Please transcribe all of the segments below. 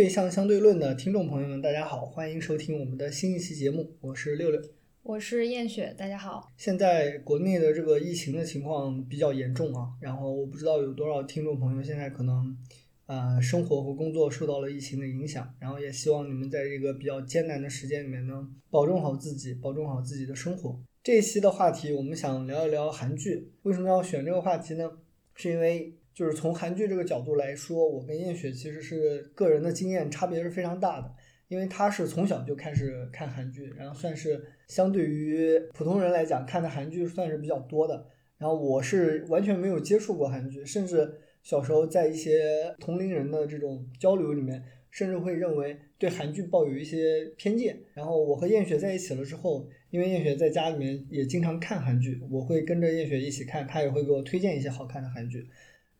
对象相对论的听众朋友们，大家好，欢迎收听我们的新一期节目，我是六六。我是燕雪，大家好。现在国内的这个疫情的情况比较严重啊，然后我不知道有多少听众朋友现在可能，呃，生活和工作受到了疫情的影响，然后也希望你们在这个比较艰难的时间里面呢，保重好自己，保重好自己的生活。这一期的话题，我们想聊一聊韩剧。为什么要选这个话题呢？是因为就是从韩剧这个角度来说，我跟燕雪其实是个人的经验差别是非常大的。因为他是从小就开始看韩剧，然后算是相对于普通人来讲看的韩剧算是比较多的。然后我是完全没有接触过韩剧，甚至小时候在一些同龄人的这种交流里面，甚至会认为对韩剧抱有一些偏见。然后我和燕雪在一起了之后，因为燕雪在家里面也经常看韩剧，我会跟着燕雪一起看，她也会给我推荐一些好看的韩剧。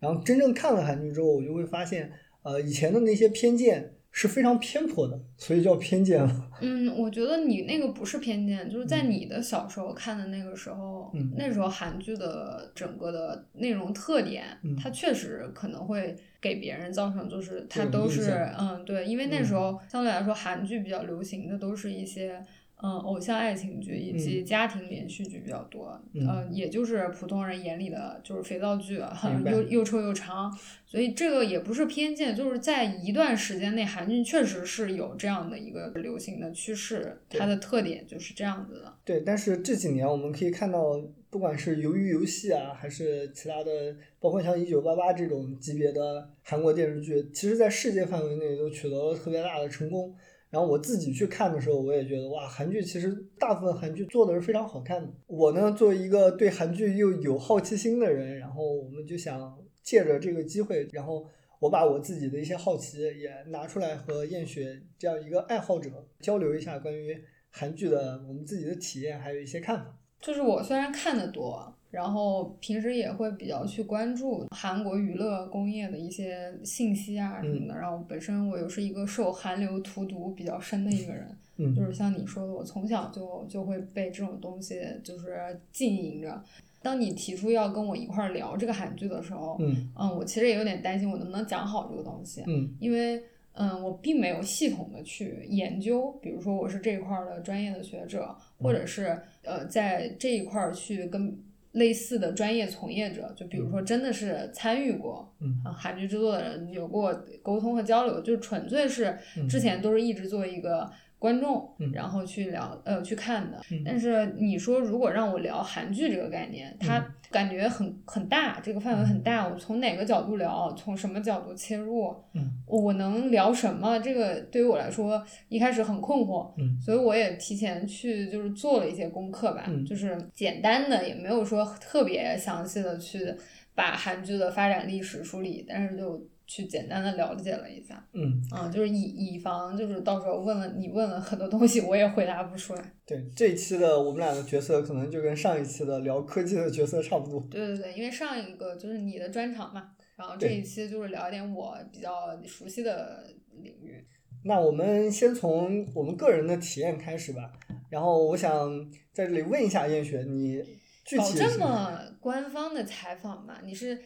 然后真正看了韩剧之后，我就会发现，呃，以前的那些偏见。是非常偏颇的，所以叫偏见了。嗯，我觉得你那个不是偏见，就是在你的小时候看的那个时候，那时候韩剧的整个的内容特点，它确实可能会给别人造成，就是它都是嗯对，因为那时候相对来说韩剧比较流行的都是一些。嗯，偶像爱情剧以及家庭连续剧比较多，呃，也就是普通人眼里的就是肥皂剧，又又臭又长，所以这个也不是偏见，就是在一段时间内，韩剧确实是有这样的一个流行的趋势，它的特点就是这样子的。对，但是这几年我们可以看到，不管是鱿鱼游戏啊，还是其他的，包括像一九八八这种级别的韩国电视剧，其实在世界范围内都取得了特别大的成功。然后我自己去看的时候，我也觉得哇，韩剧其实大部分韩剧做的是非常好看的。我呢，作为一个对韩剧又有好奇心的人，然后我们就想借着这个机会，然后我把我自己的一些好奇也拿出来和燕雪这样一个爱好者交流一下关于韩剧的我们自己的体验，还有一些看法。就是我虽然看的多。然后平时也会比较去关注韩国娱乐工业的一些信息啊什么的。然后本身我又是一个受韩流荼毒比较深的一个人，就是像你说的，我从小就就会被这种东西就是浸淫着。当你提出要跟我一块儿聊这个韩剧的时候，嗯，嗯，我其实也有点担心我能不能讲好这个东西，嗯，因为嗯，我并没有系统的去研究，比如说我是这一块的专业的学者，或者是呃在这一块儿去跟。类似的专业从业者，就比如说真的是参与过啊韩剧制作的人，有过沟通和交流，就纯粹是之前都是一直做一个。观众，然后去聊呃去看的，但是你说如果让我聊韩剧这个概念，它感觉很很大，这个范围很大，我从哪个角度聊，从什么角度切入，我能聊什么？这个对于我来说一开始很困惑，所以我也提前去就是做了一些功课吧，就是简单的也没有说特别详细的去把韩剧的发展历史梳理，但是就。去简单的了解了一下，嗯，啊，就是以以防就是到时候问了你问了很多东西，我也回答不出来。对，这一期的我们俩的角色可能就跟上一期的聊科技的角色差不多。对对对，因为上一个就是你的专场嘛，然后这一期就是聊一点我比较熟悉的领域。那我们先从我们个人的体验开始吧。然后我想在这里问一下燕雪，你具体搞这么官方的采访吗？你是？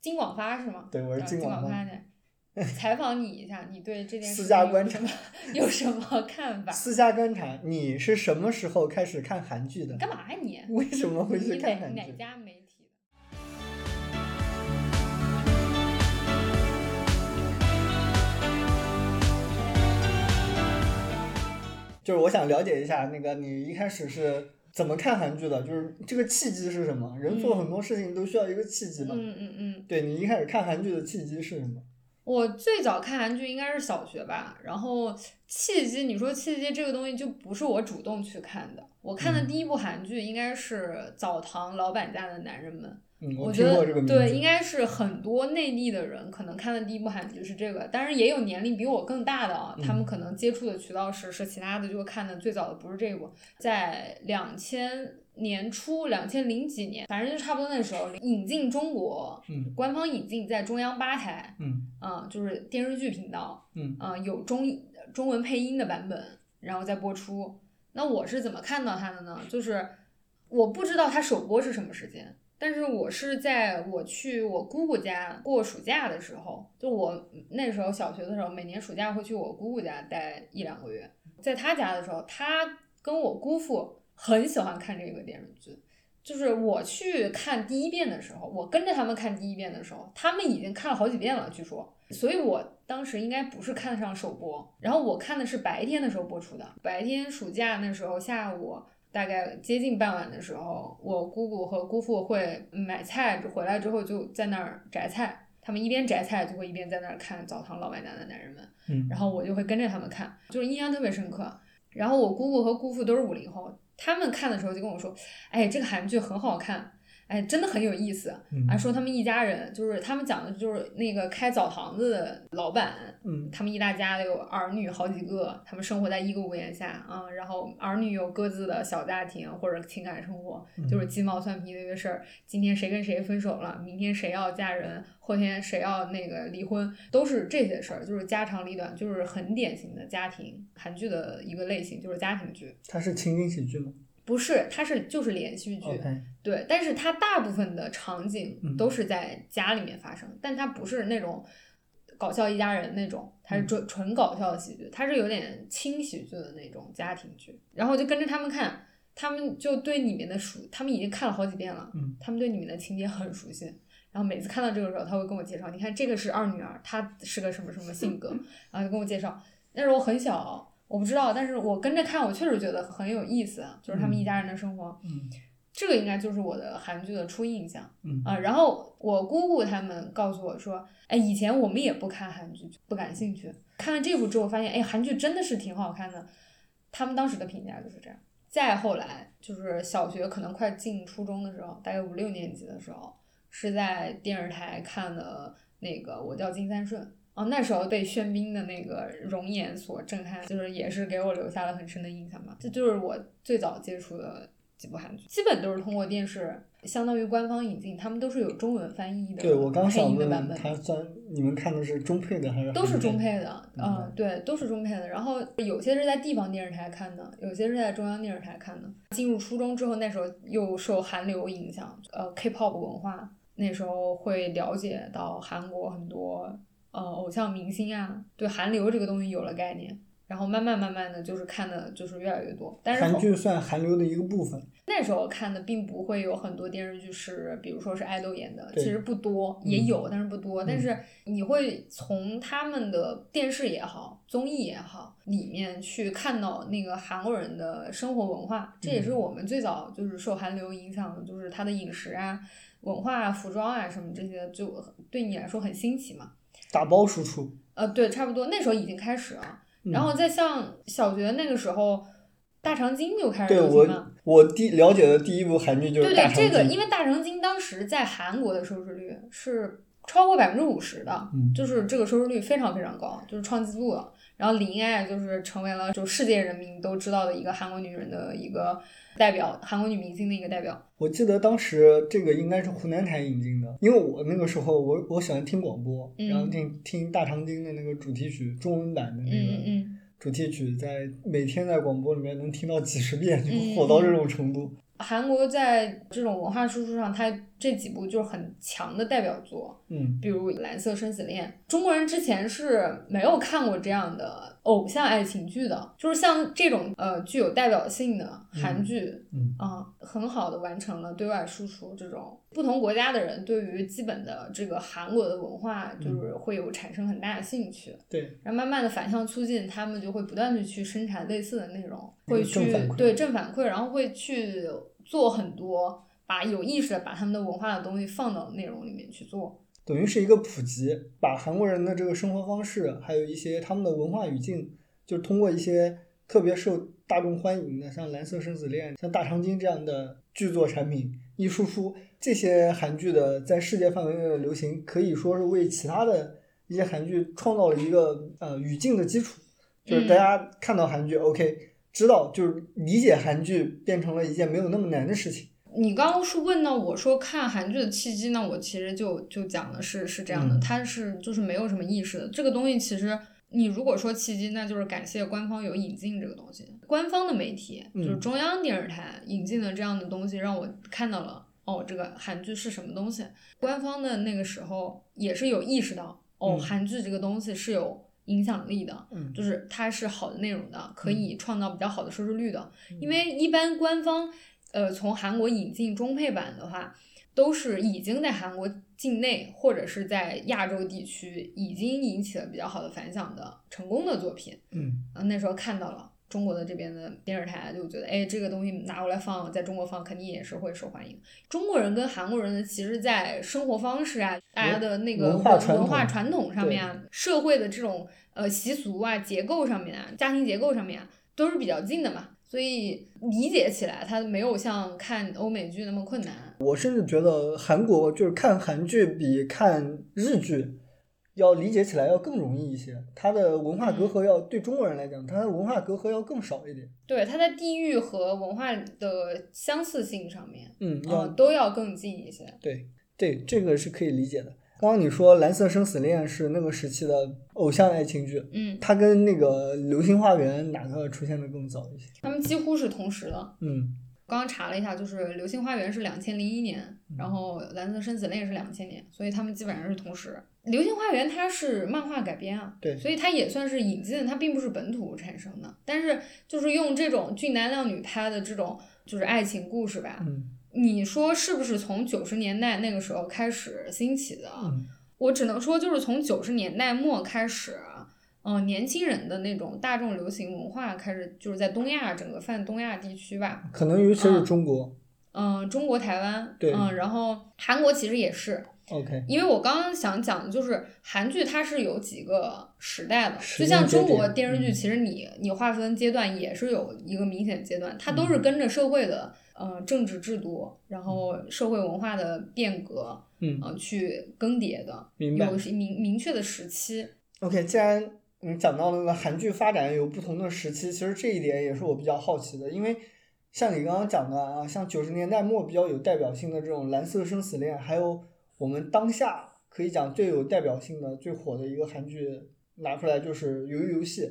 金广发是吗？对，我是金广发的。采访你一下，你对这件事私家观察 有什么看法？私家观察，你是什么时候开始看韩剧的？干嘛呀你？为什么会去看韩剧？哪家媒体的？就是我想了解一下，那个你一开始是。怎么看韩剧的？就是这个契机是什么？人做很多事情都需要一个契机吧。嗯嗯嗯。对你一开始看韩剧的契机是什么？我最早看韩剧应该是小学吧。然后契机，你说契机这个东西就不是我主动去看的。我看的第一部韩剧应该是《澡堂老板家的男人们》。我觉得对，应该是很多内地的人可能看的第一部韩剧是这个，但是也有年龄比我更大的啊，他们可能接触的渠道是是其他的，就看的最早的不是这部，在两千年初，两千零几年，反正就差不多那时候引进中国，官方引进在中央八台，嗯，就是电视剧频道，嗯，有中中文配音的版本，然后再播出。那我是怎么看到它的呢？就是我不知道它首播是什么时间。但是我是在我去我姑姑家过暑假的时候，就我那时候小学的时候，每年暑假会去我姑姑家待一两个月。在他家的时候，他跟我姑父很喜欢看这个电视剧。就是我去看第一遍的时候，我跟着他们看第一遍的时候，他们已经看了好几遍了，据说。所以我当时应该不是看上首播，然后我看的是白天的时候播出的。白天暑假那时候下午大概接近傍晚的时候，我姑姑和姑父会买菜回来之后就在那儿摘菜，他们一边摘菜就会一边在那儿看《澡堂老外男的男人们》，嗯，然后我就会跟着他们看，就是印象特别深刻。然后我姑姑和姑父都是五零后。他们看的时候就跟我说：“哎，这个韩剧很好看。”哎，真的很有意思。啊，说他们一家人，就是他们讲的，就是那个开澡堂子的老板，嗯，他们一大家有儿女好几个，他们生活在一个屋檐下啊，然后儿女有各自的小家庭或者情感生活，就是鸡毛蒜皮的一个事儿。今天谁跟谁分手了，明天谁要嫁人，后天谁要那个离婚，都是这些事儿，就是家长里短，就是很典型的家庭韩剧的一个类型，就是家庭剧。它是情景喜剧吗？不是，它是就是连续剧，对，但是它大部分的场景都是在家里面发生，但它不是那种搞笑一家人那种，它是纯纯搞笑的喜剧，它是有点轻喜剧的那种家庭剧。然后我就跟着他们看，他们就对里面的熟，他们已经看了好几遍了，他们对里面的情节很熟悉。然后每次看到这个时候，他会跟我介绍，你看这个是二女儿，她是个什么什么性格，然后就跟我介绍。那时候我很小。我不知道，但是我跟着看，我确实觉得很有意思，就是他们一家人的生活。嗯，这个应该就是我的韩剧的初印象。嗯啊，然后我姑姑他们告诉我说，哎，以前我们也不看韩剧，不感兴趣。看了这部之后，发现哎，韩剧真的是挺好看的。他们当时的评价就是这样。再后来，就是小学可能快进初中的时候，大概五六年级的时候，是在电视台看的那个《我叫金三顺》。哦，那时候被喧宾的那个容颜所震撼，就是也是给我留下了很深的印象吧。这就是我最早接触的几部韩剧，基本都是通过电视，相当于官方引进，他们都是有中文翻译的，对我刚想问，它算你们看的是中配的还是？都是中配的，嗯，对，都是中配的。然后有些是在地方电视台看的，有些是在中央电视台看的。进入初中之后，那时候又受韩流影响，呃，K-pop 文化，那时候会了解到韩国很多。呃，偶像明星啊，对韩流这个东西有了概念，然后慢慢慢慢的就是看的就是越来越多。但是韩剧算韩流的一个部分。那时候看的并不会有很多电视剧是，比如说是爱豆演的，其实不多，也有，但是不多。但是你会从他们的电视也好，综艺也好里面去看到那个韩国人的生活文化，这也是我们最早就是受韩流影响的，就是他的饮食啊、文化、服装啊什么这些，就对你来说很新奇嘛。打包输出，呃，对，差不多那时候已经开始了，然后再像小学那个时候，大长今就开始流行了。我第了解的第一部韩剧就是对对，这个因为大长今当时在韩国的收视率是超过百分之五十的，就是这个收视率非常非常高，就是创纪录了。然后林爱就是成为了就世界人民都知道的一个韩国女人的一个代表，韩国女明星的一个代表。我记得当时这个应该是湖南台引进的，因为我那个时候我我喜欢听广播，然后听听大长今的那个主题曲，中文版的那个主题曲，在每天在广播里面能听到几十遍，就火到这种程度。韩国在这种文化输出上，它这几部就是很强的代表作，嗯，比如《蓝色生死恋》，中国人之前是没有看过这样的偶像爱情剧的，就是像这种呃具有代表性的韩剧，嗯啊，很好的完成了对外输出。这种不同国家的人对于基本的这个韩国的文化，就是会有产生很大的兴趣，对，然后慢慢的反向促进，他们就会不断的去生产类似的内容，会去对正反馈，然后会去。做很多，把有意识的把他们的文化的东西放到内容里面去做，等于是一个普及，把韩国人的这个生活方式，还有一些他们的文化语境，就是通过一些特别受大众欢迎的，像《蓝色生死恋》、像《大长今》这样的剧作产品一输出，这些韩剧的在世界范围内的流行，可以说是为其他的一些韩剧创造了一个呃语境的基础，就是大家看到韩剧，OK。知道就是理解韩剧变成了一件没有那么难的事情。你刚刚是问到我说看韩剧的契机呢？我其实就就讲的是是这样的，它是就是没有什么意识的。这个东西其实你如果说契机，那就是感谢官方有引进这个东西，官方的媒体就是中央电视台引进的这样的东西，让我看到了哦，这个韩剧是什么东西。官方的那个时候也是有意识到，哦，嗯韩剧这个东西是有影响力的，嗯就是它是好的内容的，可以创造比较好的收视率的。嗯因为一般官方呃从韩国引进中配版的话，都是已经在韩国境内或者是在亚洲地区已经引起了比较好的反响的成功的作品。嗯啊，那时候看到了中国的这边的电视台，就觉得，哎，这个东西拿过来放，在中国放，肯定也是会受欢迎。中国人跟韩国人呢，其实，在生活方式啊，大家的那个文化传文化统传统上面啊，社会的这种呃习俗啊、结构上面啊、家庭结构上面啊，都是比较近的嘛。所以理解起来，它没有像看欧美剧那么困难。我甚至觉得韩国就是看韩剧比看日剧要理解起来要更容易一些，它的文化隔阂要对中国人来讲，它的文化隔阂要更少一点。对，它在地域和文化的相似性上面，嗯，都要更近一些。对对，这个是可以理解的。刚刚你说《蓝色生死恋》是那个时期的偶像爱情剧，嗯，它跟那个《流星花园》哪个出现的更早一些？他们几乎是同时的。嗯刚刚查了一下，就是《流星花园》是两千零一年，然后《蓝色生死恋》是两千年，所以他们基本上是同时。《流星花园》它是漫画改编啊，对所以它也算是引进，它并不是本土产生的，但是就是用这种俊男靓女拍的这种就是爱情故事吧，嗯你说是不是从九十年代那个时候开始兴起的？嗯。我只能说，就是从九十年代末开始，嗯、年轻人的那种大众流行文化开始，就是在东亚整个泛东亚地区吧，可能尤其是嗯。中国。嗯、中国台湾，对。嗯、然后韩国其实也是，OK，因为我刚刚想讲的就是韩剧它是有几个时代的，就像中国电视剧，嗯。其实你你划分阶段也是有一个明显阶段，它都嗯。是跟着社会的呃政治制度，然后社会文化的变革，嗯呃去更迭的，明白有明明确的时期。OK，既然你讲到那个韩剧发展有不同的时期，其实这一点也是我比较好奇的，因为像你刚刚讲的啊，像九十年代末比较有代表性的这种《蓝色生死恋》，还有我们当下可以讲最有代表性的、最火的一个韩剧拿出来就是《鱿鱼游戏》。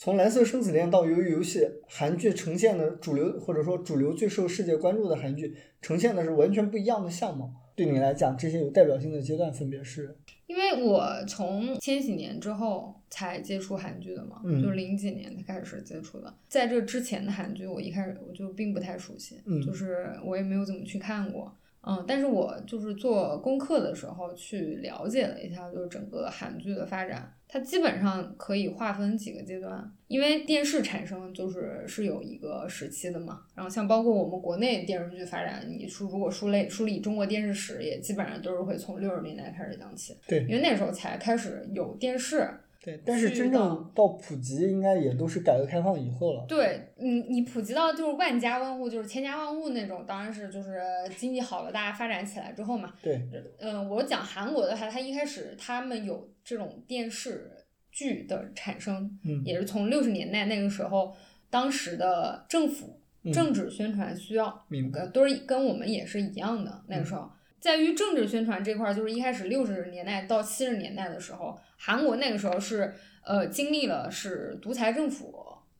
从《蓝色生死恋》到《鱿鱼游戏》，韩剧呈现的主流或者说主流最受世界关注的韩剧，呈现的是完全不一样的相貌。对你来讲，这些有代表性的阶段分别是？因为我从千禧年之后才接触韩剧的嘛，嗯就零几年才开始接触的。在这之前的韩剧，我一开始我就并不太熟悉，嗯就是我也没有怎么去看过。嗯，但是我就是做功课的时候去了解了一下，就是整个韩剧的发展，它基本上可以划分几个阶段，因为电视产生就是是有一个时期的嘛。然后像包括我们国内电视剧发展，你梳如果梳类梳理中国电视史，也基本上都是会从六十年代开始讲起，对因为那时候才开始有电视。对，但是真正到普及，应该也都是改革开放以后了。对你，你普及到就是万家万户，就是千家万户那种，当然是就是经济好了，大家发展起来之后嘛。对，嗯，我讲韩国的话，它一开始他们有这种电视剧的产生，嗯也是从六十年代那个时候，当时的政府嗯政治宣传需要，明白。呃，都是跟我们也是一样的。那个时候，在于政治宣传这块儿，就是一开始六十年代到七十年代的时候，韩国那个时候是呃经历了是独裁政府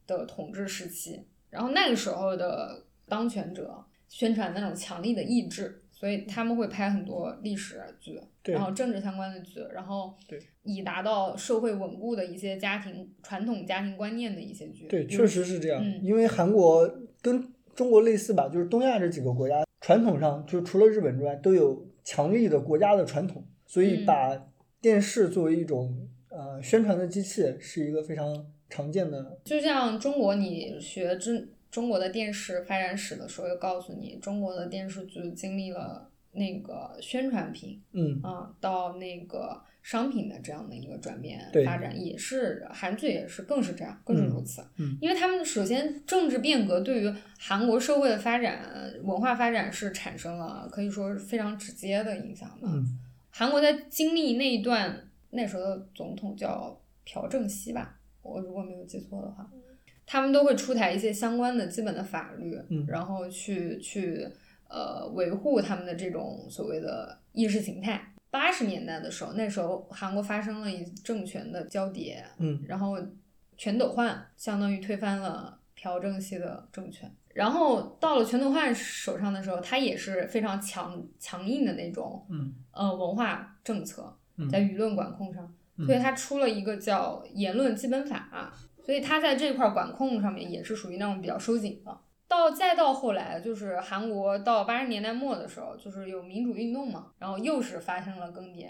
的统治时期，然后那个时候的当权者宣传那种强力的意志，所以他们会拍很多历史剧，对然后政治相关的剧，然后对以达到社会稳固的一些家庭传统家庭观念的一些剧。对，确实是这样。嗯因为韩国跟中国类似吧，就是东亚这几个国家传统上就除了日本之外，都有强力的国家的传统，所以嗯把电视作为一种呃宣传的机器，是一个非常常见的。就像中国，你学中中国的电视发展史的时候，又告诉你，中国的电视剧经历了那个宣传品嗯，啊、到那个商品的这样的一个转变发展，也是韩剧也是更是这样，更是如此。嗯因为他们首先政治变革对于韩国社会的发展、文化发展是产生了可以说是非常直接的影响的。嗯韩国在经历那一段，那时候的总统叫朴正熙吧，我如果没有记错的话，他们都会出台一些相关的基本的法律，嗯然后去去呃维护他们的这种所谓的意识形态。八十年代的时候，那时候韩国发生了一政权的交叠，嗯然后全斗焕相当于推翻了朴正熙的政权。然后到了全斗焕手上的时候，他也是非常强强硬的那种，嗯呃，文化政策嗯在舆论管控上，嗯所以他出了一个叫《言论基本法》，所以他在这块管控上面也是属于那种比较收紧的。到再到后来，就是韩国到八十年代末的时候，就是有民主运动嘛，然后又是发生了更迭，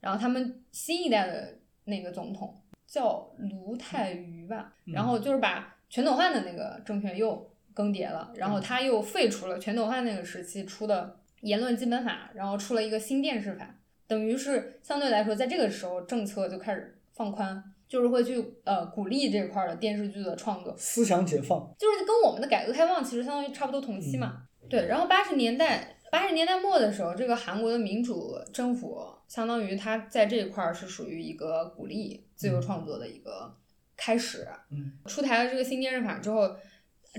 然后他们新一代的那个总统叫卢泰愚吧，嗯然后就是把全斗焕的那个政权又更迭了，然后他又废除了全斗焕那个时期出的言论基本法，然后出了一个新电视法，等于是相对来说，在这个时候政策就开始放宽，就是会去呃鼓励这块儿的电视剧的创作，思想解放，就是跟我们的改革开放其实相当于差不多同期嘛。对，然后八十年代八十年代末的时候，这个韩国的民主政府相当于它在这一块儿是属于一个鼓励自由创作的一个开始。嗯出台了这个新电视法之后，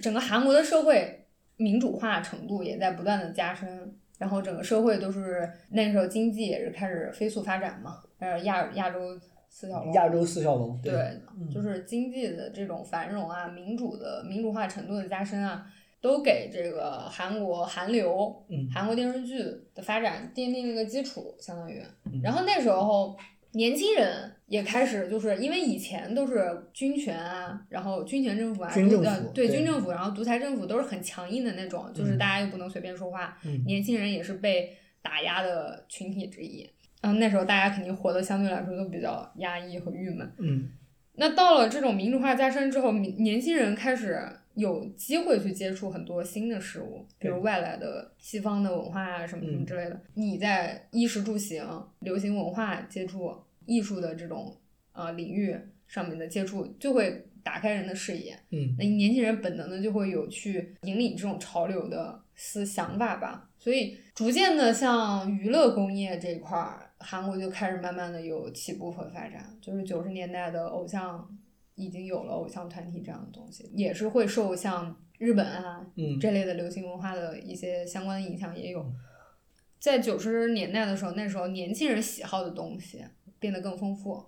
整个韩国的社会民主化程度也在不断的加深。然后整个社会都是那时候经济也是开始飞速发展嘛，呃亚亚洲四小龙，亚洲四小龙，对，嗯就是经济的这种繁荣啊，民主的民主化程度的加深啊，都给这个韩国韩流、嗯韩国电视剧的发展奠定了一个基础，相当于嗯。然后那时候年轻人也开始就是因为以前都是军权啊，然后军权政府啊，军政府呃对对军政府，然后独裁政府都是很强硬的那种，就是嗯大家又不能随便说话，嗯年轻人也是被打压的群体之一。然后那时候大家肯定活得相对来说都比较压抑和郁闷。嗯那到了这种民主化加深之后，年轻人开始有机会去接触很多新的事物，比如外来的西方的文化啊什么什么嗯之类的。你在衣食住行、流行文化接触、艺术的这种呃领域上面的接触，就会打开人的视野。嗯那年轻人本能的就会有去引领这种潮流的思想法吧，所以逐渐的像娱乐工业这一块儿，韩国就开始慢慢的有起步和发展，就是九十年代的偶像已经有了偶像团体这样的东西，也是会受像日本啊嗯这类的流行文化的一些相关的影响也有。在九十年代的时候，那时候年轻人喜好的东西变得更丰富，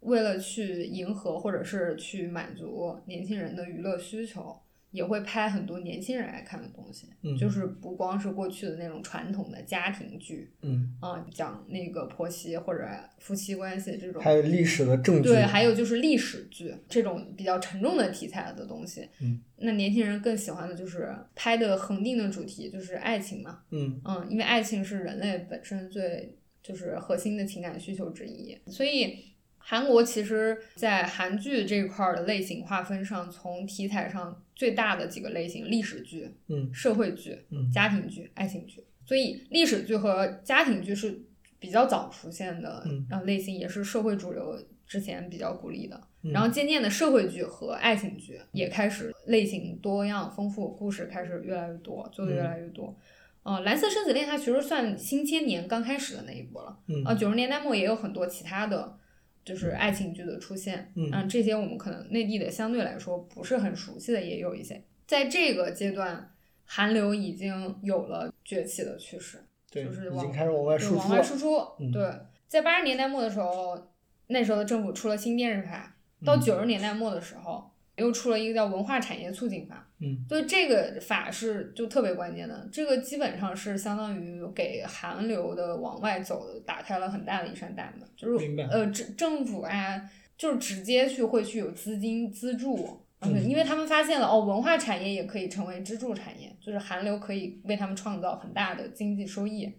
为了去迎合或者是去满足年轻人的娱乐需求，也会拍很多年轻人爱看的东西，嗯。就是不光是过去的那种传统的家庭剧嗯，啊、讲那个婆媳或者夫妻关系这种，还有历史的证据，对，还有就是历史剧这种比较沉重的题材的东西，嗯，那年轻人更喜欢的就是拍的恒定的主题就是爱情嘛，嗯。嗯，因为爱情是人类本身最就是核心的情感需求之一，所以韩国其实在韩剧这块儿的类型划分上，从题材上最大的几个类型，历史剧、嗯社会剧、嗯家庭剧、爱情剧，所以历史剧和家庭剧是比较早出现的，嗯然后类型也是社会主流之前比较鼓励的。嗯然后渐渐的，社会剧和爱情剧也开始类型多样丰富，故事开始越来越多，做的越来越多。呃，蓝色生死恋它其实算新千年刚开始的那一波了。嗯呃，九十年代末也有很多其他的，就是爱情剧的出现。嗯这些我们可能内地的相对来说不是很熟悉的也有一些。在这个阶段，韩流已经有了崛起的趋势。对，就是往已经开始往外，输出，往外输出。嗯对，在八十年代末的时候，那时候的政府出了新电视法，到嗯九十年代末的时候，又出了一个叫文化产业促进法。嗯，所以这个法是就特别关键的，这个基本上是相当于给韩流的往外走的打开了很大的一扇大门，就是呃政政府啊，就是直接去会去有资金资助。因为他们发现了哦，文化产业也可以成为支柱产业，就是韩流可以为他们创造很大的经济收益。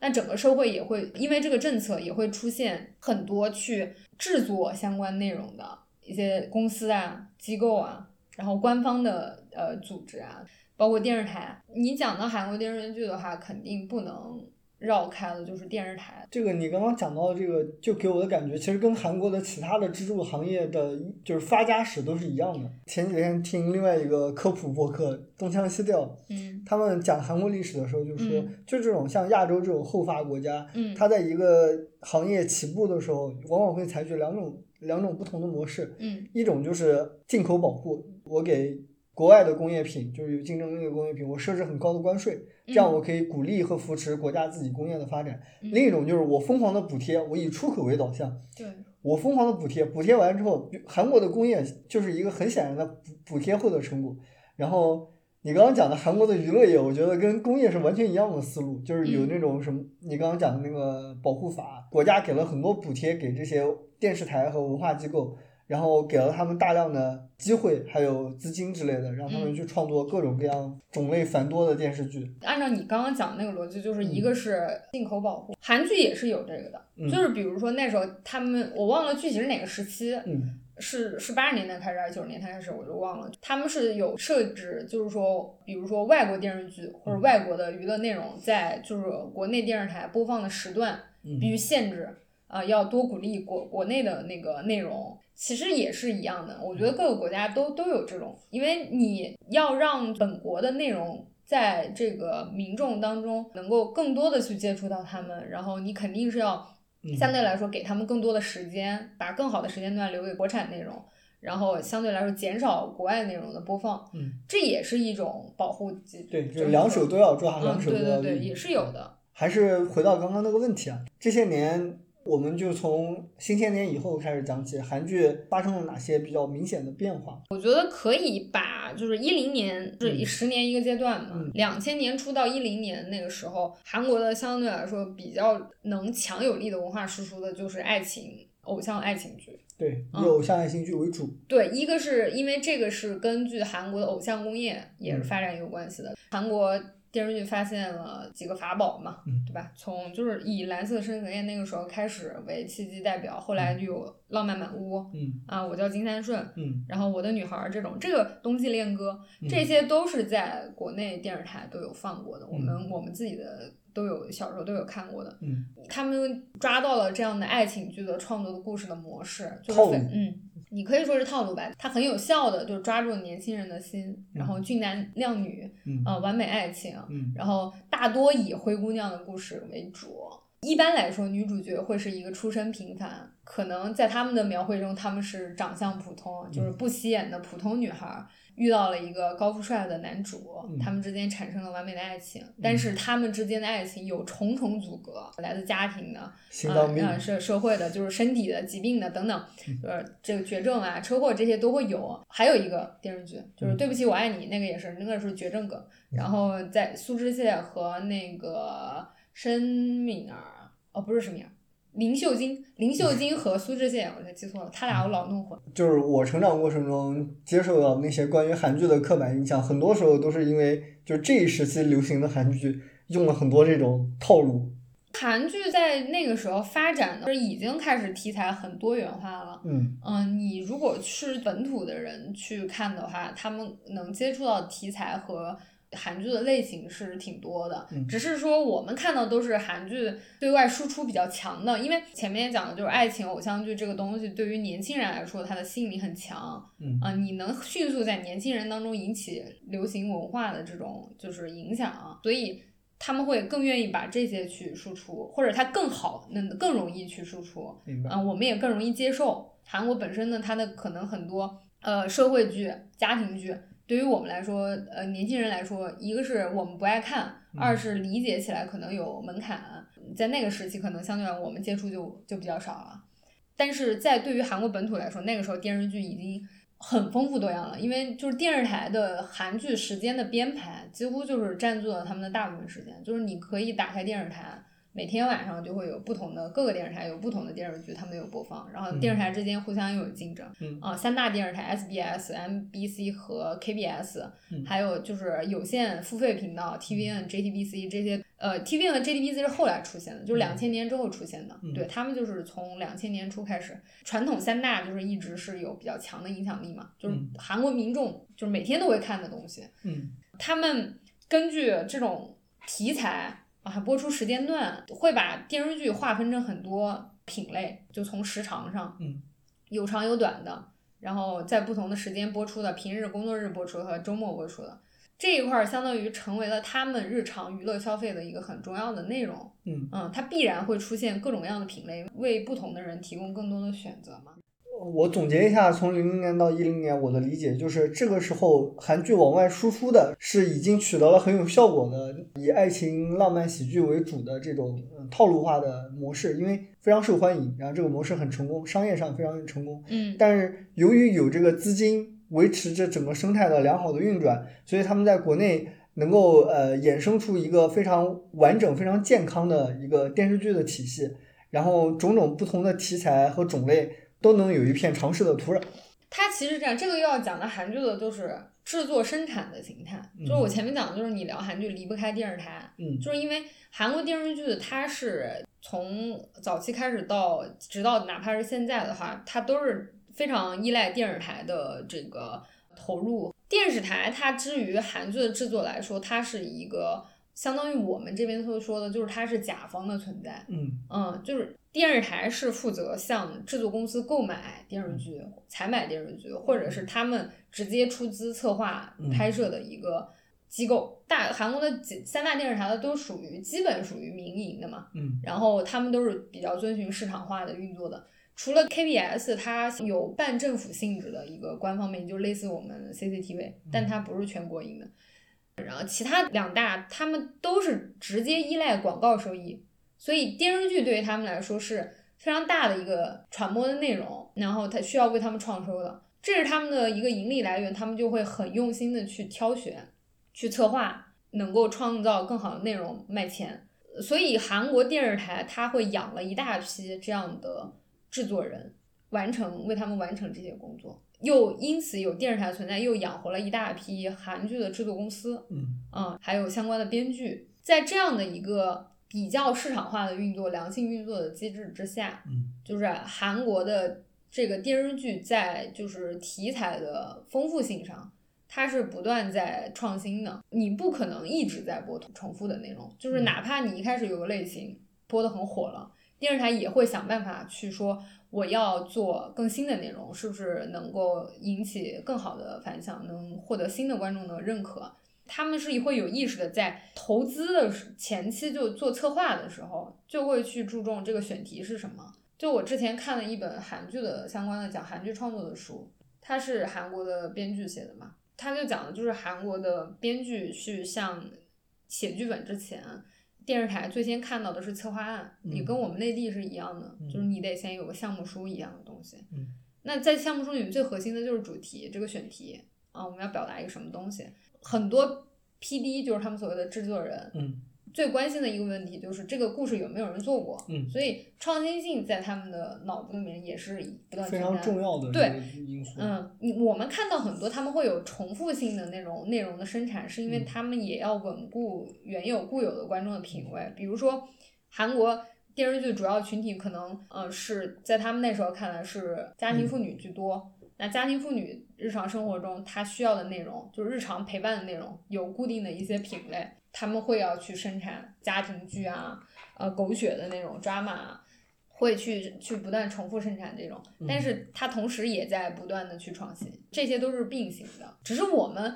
那整个社会也会因为这个政策也会出现很多去制作相关内容的一些公司啊、机构啊，然后官方的呃组织啊，包括电视台。你讲到韩国电视剧的话，肯定不能绕开了就是电视台。这个你刚刚讲到的这个，就给我的感觉，其实跟韩国的其他的支柱行业的，就是发家史都是一样的。前几天听另外一个科普博客《东腔西调》，嗯他们讲韩国历史的时候就说，嗯就这种像亚洲这种后发国家，嗯它在一个行业起步的时候，往往会采取两种两种不同的模式，嗯一种就是进口保护，我给国外的工业品，就是有竞争力的工业品，我设置很高的关税，这样我可以鼓励和扶持国家自己工业的发展。嗯另一种就是我疯狂的补贴，我以出口为导向，对我疯狂的补贴，补贴完之后，韩国的工业就是一个很显然的补补贴后的成果。然后你刚刚讲的韩国的娱乐业，我觉得跟工业是完全一样的思路，就是有那种什么，你刚刚讲的那个保护法，国家给了很多补贴给这些电视台和文化机构。然后给了他们大量的机会，还有资金之类的，让他们去创作各种各样种类繁多的电视剧。按照你刚刚讲的那个逻辑，就是一个是进口保护，韩剧也是有这个的，就是比如说那时候他们，我忘了具体是哪个时期，是是八十年代开始还是九十年代开始，我就忘了。他们是有设置，就是说，比如说外国电视剧或者外国的娱乐内容，在就是国内电视台播放的时段必须限制。啊，要多鼓励国国内的那个内容，其实也是一样的。我觉得各个国家都都有这种，因为你要让本国的内容在这个民众当中能够更多的去接触到他们，然后你肯定是要相对来说给他们更多的时间，把更好的时间段留给国产内容，然后相对来说减少国外内容的播放。嗯，这也是一种保护机对，就两手都要抓，两手都要。对对对，也是有的。还是回到刚刚那个问题啊，这些年。我们就从新千年以后开始讲起，韩剧发生了哪些比较明显的变化？我觉得可以把就是一零年，就是十年一个阶段嘛，两千年初到一零年那个时候，韩国的相对来说比较能强有力的文化输出的就是爱情偶像爱情剧，对，以偶像爱情剧为主。对，一个是因为这个是根据韩国的偶像工业也是发展有关系的，韩国。电视剧发现了几个法宝嘛，对吧？从就是以《蓝色生死恋》那个时候开始为契机代表，后来就有《浪漫满屋》，啊，我叫金三顺，然后我的女孩这种，这个冬季恋歌，这些都是在国内电视台都有放过的，我们我们自己的都有小时候都有看过的，他们抓到了这样的爱情剧的创作的故事的模式，就是嗯。你可以说是套路吧，它很有效的就是抓住年轻人的心，然后俊男靓女，呃，完美爱情，然后大多以灰姑娘的故事为主。一般来说，女主角会是一个出身平凡，可能在他们的描绘中，他们是长相普通，就是不起眼的普通女孩。遇到了一个高富帅的男主，他们之间产生了完美的爱情，但是他们之间的爱情有重重阻隔，来自家庭的，啊，社社会的，就是身体的疾病的等等，呃，这个绝症啊、车祸这些都会有。还有一个电视剧，就是《对不起，我爱你》，那个也是，那个是绝症梗。然后在苏志燮和那个申敏儿，哦，不是申敏儿。林秀晶，林秀晶和苏志燮，我才记错了，他俩我老弄混。就是我成长过程中接受到那些关于韩剧的刻板印象，很多时候都是因为就这一时期流行的韩剧用了很多这种套路。韩剧在那个时候发展的，已经开始题材很多元化了。嗯嗯，你如果是本土的人去看的话，他们能接触到题材和。韩剧的类型是挺多的，只是说我们看到都是韩剧对外输出比较强的，因为前面讲的就是爱情偶像剧这个东西，对于年轻人来说，它的吸引力很强，啊，你能迅速在年轻人当中引起流行文化的这种就是影响，所以他们会更愿意把这些去输出，或者它更好，能更容易去输出，嗯，我们也更容易接受。韩国本身呢，它的可能很多呃社会剧、家庭剧。对于我们来说，呃，年轻人来说，一个是我们不爱看，二是理解起来可能有门槛，在那个时期可能相对来我们接触就就比较少了。但是在对于韩国本土来说，那个时候电视剧已经很丰富多样了，因为就是电视台的韩剧时间的编排几乎就是占据了他们的大部分时间，就是你可以打开电视台。每天晚上就会有不同的各个电视台有不同的电视剧，他们有播放，然后电视台之间互相又有竞争。啊，三大电视台 SBS、MBC 和 KBS，还有就是有线付费频道 TVN、JTBC 这些。呃，TVN 和 JTBC 是后来出现的，就是两千年之后出现的。对他们就是从两千年初开始，传统三大就是一直是有比较强的影响力嘛，就是韩国民众就是每天都会看的东西。嗯，他们根据这种题材。啊，播出时间段会把电视剧划分成很多品类，就从时长上，嗯，有长有短的，然后在不同的时间播出的，平日、工作日播出和周末播出的这一块儿，相当于成为了他们日常娱乐消费的一个很重要的内容。嗯嗯，它必然会出现各种各样的品类，为不同的人提供更多的选择嘛。我总结一下，从零零年到一零年，我的理解就是这个时候韩剧往外输出的是已经取得了很有效果的，以爱情浪漫喜剧为主的这种套路化的模式，因为非常受欢迎，然后这个模式很成功，商业上非常成功。嗯，但是由于有这个资金维持着整个生态的良好的运转，所以他们在国内能够呃衍生出一个非常完整、非常健康的一个电视剧的体系。然后种种不同的题材和种类都能有一片尝试的土壤。它其实这样，这个又要讲到韩剧的，就是制作生产的形态。就是我前面讲的，就是你聊韩剧离不开电视台，嗯，就是因为韩国电视剧它是从早期开始到直到哪怕是现在的话，它都是非常依赖电视台的这个投入。电视台它之于韩剧的制作来说，它是一个。相当于我们这边所说的，就是它是甲方的存在。嗯嗯，就是电视台是负责向制作公司购买电视剧、采买电视剧，或者是他们直接出资策划拍摄的一个机构。大韩国的几三大电视台的都属于基本属于民营的嘛。嗯，然后他们都是比较遵循市场化的运作的。除了 KBS，它有半政府性质的一个官方媒体，就类似我们 CCTV，但它不是全国营的。然后其他两大，他们都是直接依赖广告收益，所以电视剧对于他们来说是非常大的一个传播的内容，然后他需要为他们创收的，这是他们的一个盈利来源，他们就会很用心的去挑选、去策划，能够创造更好的内容卖钱。所以韩国电视台他会养了一大批这样的制作人，完成为他们完成这些工作。又因此有电视台存在，又养活了一大批韩剧的制作公司，嗯，还有相关的编剧，在这样的一个比较市场化的运作、良性运作的机制之下，嗯，就是韩国的这个电视剧在就是题材的丰富性上，它是不断在创新的。你不可能一直在播重复的内容，就是哪怕你一开始有个类型播的很火了，电视台也会想办法去说。我要做更新的内容，是不是能够引起更好的反响，能获得新的观众的认可？他们是会有意识的在投资的前期就做策划的时候，就会去注重这个选题是什么。就我之前看了一本韩剧的相关的讲韩剧创作的书，它是韩国的编剧写的嘛，他就讲的就是韩国的编剧去向写剧本之前。电视台最先看到的是策划案，也跟我们内地是一样的，就是你得先有个项目书一样的东西。那在项目书里面最核心的就是主题，这个选题啊，我们要表达一个什么东西。很多 PD 就是他们所谓的制作人。最关心的一个问题就是这个故事有没有人做过，嗯，所以创新性在他们的脑子里面也是不断非常重要的对因素。嗯，你我们看到很多他们会有重复性的那种内容的生产，是因为他们也要稳固原有固有的观众的品味。比如说韩国电视剧主要群体可能呃是在他们那时候看来是家庭妇女居多，那家庭妇女日常生活中她需要的内容就是日常陪伴的内容，有固定的一些品类。他们会要去生产家庭剧啊，呃，狗血的那种 drama，会去去不断重复生产这种，但是它同时也在不断的去创新，这些都是并行的。只是我们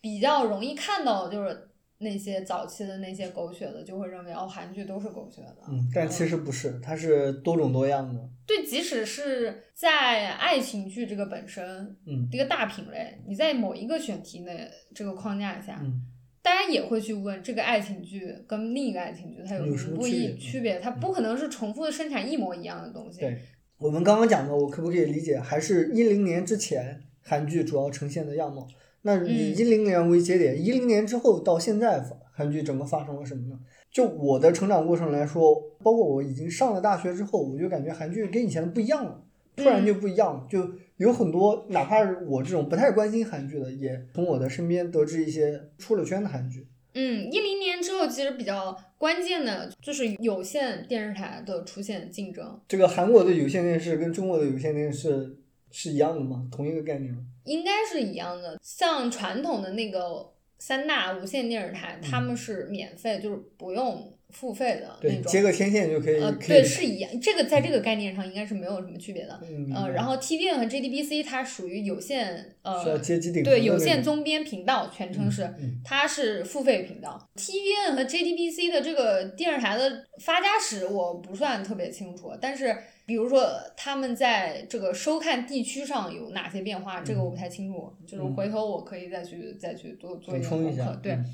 比较容易看到，就是那些早期的那些狗血的，就会认为哦，韩剧都是狗血的。嗯，但其实不是，它是多种多样的。对，即使是在爱情剧这个本身，嗯，一个大品类，你在某一个选题的这个框架下，嗯。大家也会去问这个爱情剧跟另一个爱情剧它有什么不一区别？它不可能是重复的生产一模一样的东西。对，我们刚刚讲的，我可不可以理解还是一零年之前韩剧主要呈现的样貌？那以一零年为节点，一零年之后到现在，韩剧整个发生了什么呢？就我的成长过程来说，包括我已经上了大学之后，我就感觉韩剧跟以前的不一样了，突然就不一样了，就。有很多，哪怕是我这种不太关心韩剧的，也从我的身边得知一些出了圈的韩剧。嗯，一零年之后，其实比较关键的就是有线电视台的出现竞争。这个韩国的有线电视跟中国的有线电视是一样的吗？同一个概念吗？应该是一样的。像传统的那个三大无线电视台，他们是免费，就是不用付费的那对，种。接个天线就可以，呃，对，是一样，这个在这个概念上应该是没有什么区别的。嗯，呃，然后 TVN 和 JDBC 它属于有线呃，对有线综编频道，全称是，嗯它是付费频道。TVN 和 JDBC 的这个电视台的发家史我不算特别清楚，但是比如说他们在这个收看地区上有哪些变化，这个我不太清楚，就是嗯回头我可以再去再去多做补一下功课。，对，嗯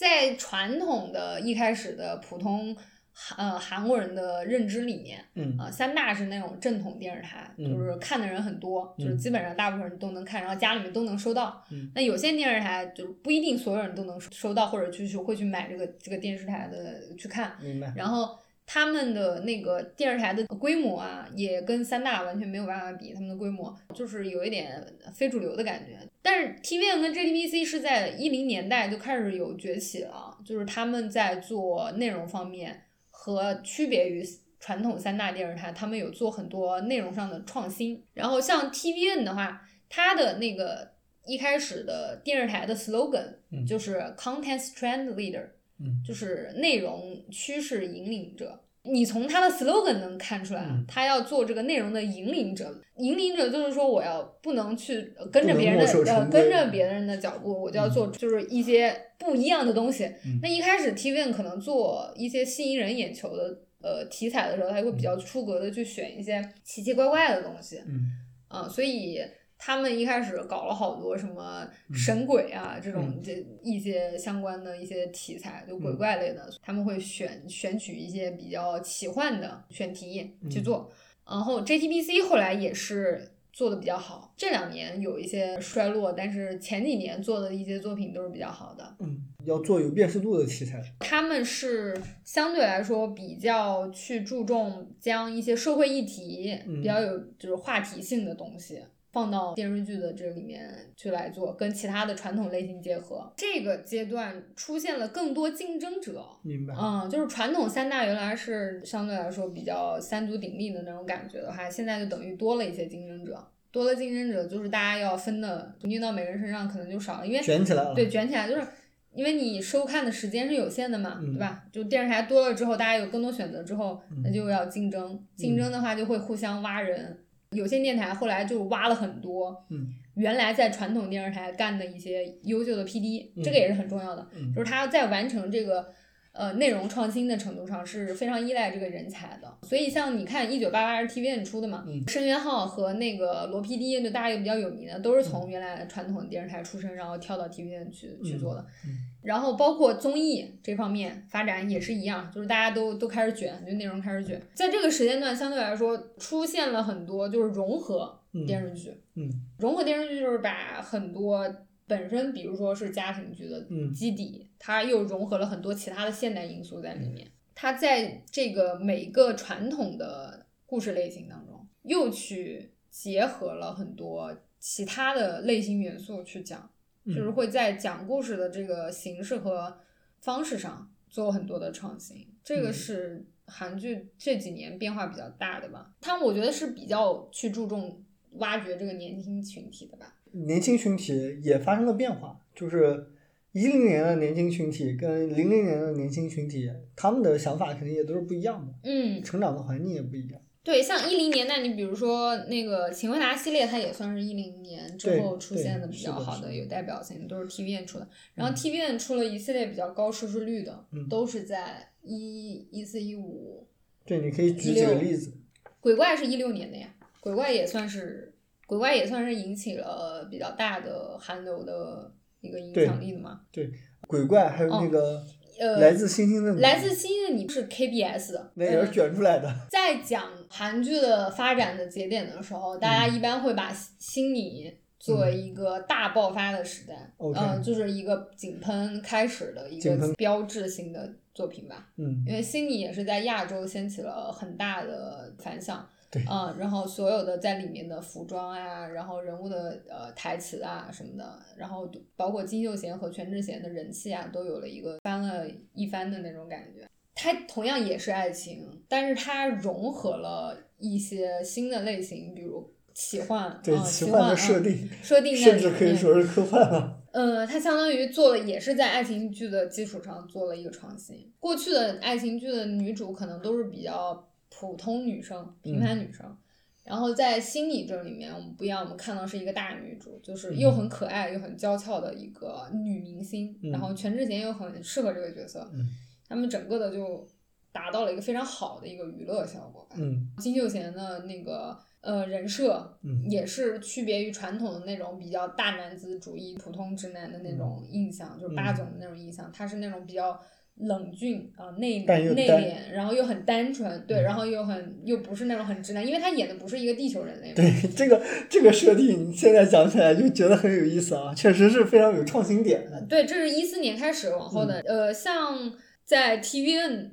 在传统的一开始的普通韩呃韩国人的认知里面，嗯啊、三大是那种正统电视台，嗯就是看的人很多，嗯就是基本上大部分人都能看，然后家里面都能收到。嗯那有线电视台就是不一定所有人都能收到，或者就是会去买这个这个电视台的去看。明白。然后他们的那个电视台的规模啊，也跟三大完全没有办法比，他们的规模就是有一点非主流的感觉。但是 TVN 跟 JTBC 是在一零年代就开始有崛起了，就是他们在做内容方面和区别于。传统三大电视台，他们有做很多内容上的创新。然后像 TVN 的话，它的那个一开始的电视台的 slogan 嗯就是 Content Trend Leader，嗯就是内容趋势引领者。你从他的 slogan 能看出来，嗯他要做这个内容的引领者。引领者就是说，我要不能去呃跟着别人的呃跟着别人的脚步，我就要做就是一些不一样的东西。嗯那一开始 TVN 可能做一些吸引人眼球的呃题材的时候，他会比较出格的去选一些奇奇怪怪的东西。嗯啊，所以他们一开始搞了好多什么嗯神鬼啊、这种嗯这一些相关的一些题材，就鬼嗯怪类的，他们会选选取一些比较奇幻的选题去嗯做。然后 JTBC 后来也是做的比较好，这两年有一些衰落，但是前几年做的一些作品都是比较好的。嗯，要做有辨识度的题材。他们是相对来说比较去注重将一些社会议题、嗯比较有就是话题性的东西放到电视剧的这里面去来做，跟其他的传统类型结合。这个阶段出现了更多竞争者。明白。嗯，就是传统三大原来是相对来说比较三足鼎立的那种感觉的话，现在就等于多了一些竞争者，多了竞争者就是大家要分的平均到每个人身上可能就少了，因为卷起来了。对，卷起来就是因为你收看的时间是有限的嘛，嗯对吧？就电视台多了之后，大家有更多选择之后，那嗯就要竞争，竞争的话就会互相挖人。有线电台后来就挖了很多，嗯。原来在传统电视台干的一些优秀的 PD，、嗯这个也是很重要的，嗯。就是他在完成这个。呃，内容创新的程度上是非常依赖这个人才的，所以像你看，一九八八是 TVN 出的嘛，嗯。申元浩和那个罗 PD，就大家也比较有名的，都是从原来传统电视台出身，然后跳到 TVN 去去做的。嗯。然后包括综艺这方面发展也是一样，就是大家都都开始卷，就内容开始卷。在这个时间段，相对来说出现了很多就是融合嗯电视剧，嗯。融合电视剧就是把很多本身比如说是家庭剧的嗯基底，它又融合了很多其他的现代因素在里嗯面。它在这个每个传统的故事类型当中，又去结合了很多其他的类型元素去讲。就是嗯会在讲故事的这个形式和方式上做很多的创新，这个嗯是韩剧这几年变化比较大的吧。他们我觉得是比较去注重挖掘这个年轻群体的吧。年轻群体也发生了变化，就是一零年的年轻群体跟零零年的年轻群体，他们的想法肯定也都是不一样的，嗯，成长的环境也不一样。对，像一零年代，你比如说那个《请回答》系列，它也算是一零年之后出现的比较好的、有代表性的，都是 TVN 出的。然后嗯 TVN 出了一系列比较高收视率的，嗯都是在一一四一五。对，你可以举几个例子。鬼怪是一六年的呀，鬼怪也算是鬼怪也算是引起了比较大的韩流的一个影响力的嘛。对鬼怪还有那个哦呃，来自星星的你，来自星星的你是 KBS 的，那也是嗯卷出来的。在讲韩剧的发展的节点的时候，大家嗯一般会把心理作为一个大爆发的时代嗯，就是一个井喷开始的一个标志性的作品吧。嗯因为心理也是在亚洲掀起了很大的反响，对嗯，然后所有的在里面的服装啊，然后人物的呃台词啊什么的，然后包括金秀贤和全智贤的人气啊，都有了一个翻了一番的那种感觉。它同样也是爱情，但是它融合了一些新的类型，比如奇幻，对，嗯、奇幻的设定，设定 甚至可以面说是科幻了。呃，它相当于做了，也是在爱情剧的基础上做了一个创新。过去的爱情剧的女主可能都是比较普通女生、平凡女生，然后在心理这里面，我们不一样，我们看到是一个大女主，就是又很可爱又很娇俏的一个女明星，嗯然后全智贤又很适合这个角色，嗯。他们整个的就达到了一个非常好的一个娱乐效果吧。嗯。金秀贤的那个呃人设，嗯。也是区别于传统的那种比较大男子主义、普通直男的那种印象，就是霸总的那种印象。他是那种比较冷峻啊、内内敛，然后又很单纯，对，嗯然后又很又不是那种很直男，因为他演的不是一个地球人类嘛。对这个这个设定，现在讲起来就觉得很有意思啊，确实是非常有创新点的。对，这是一四年开始往后的，嗯呃，像在 TVN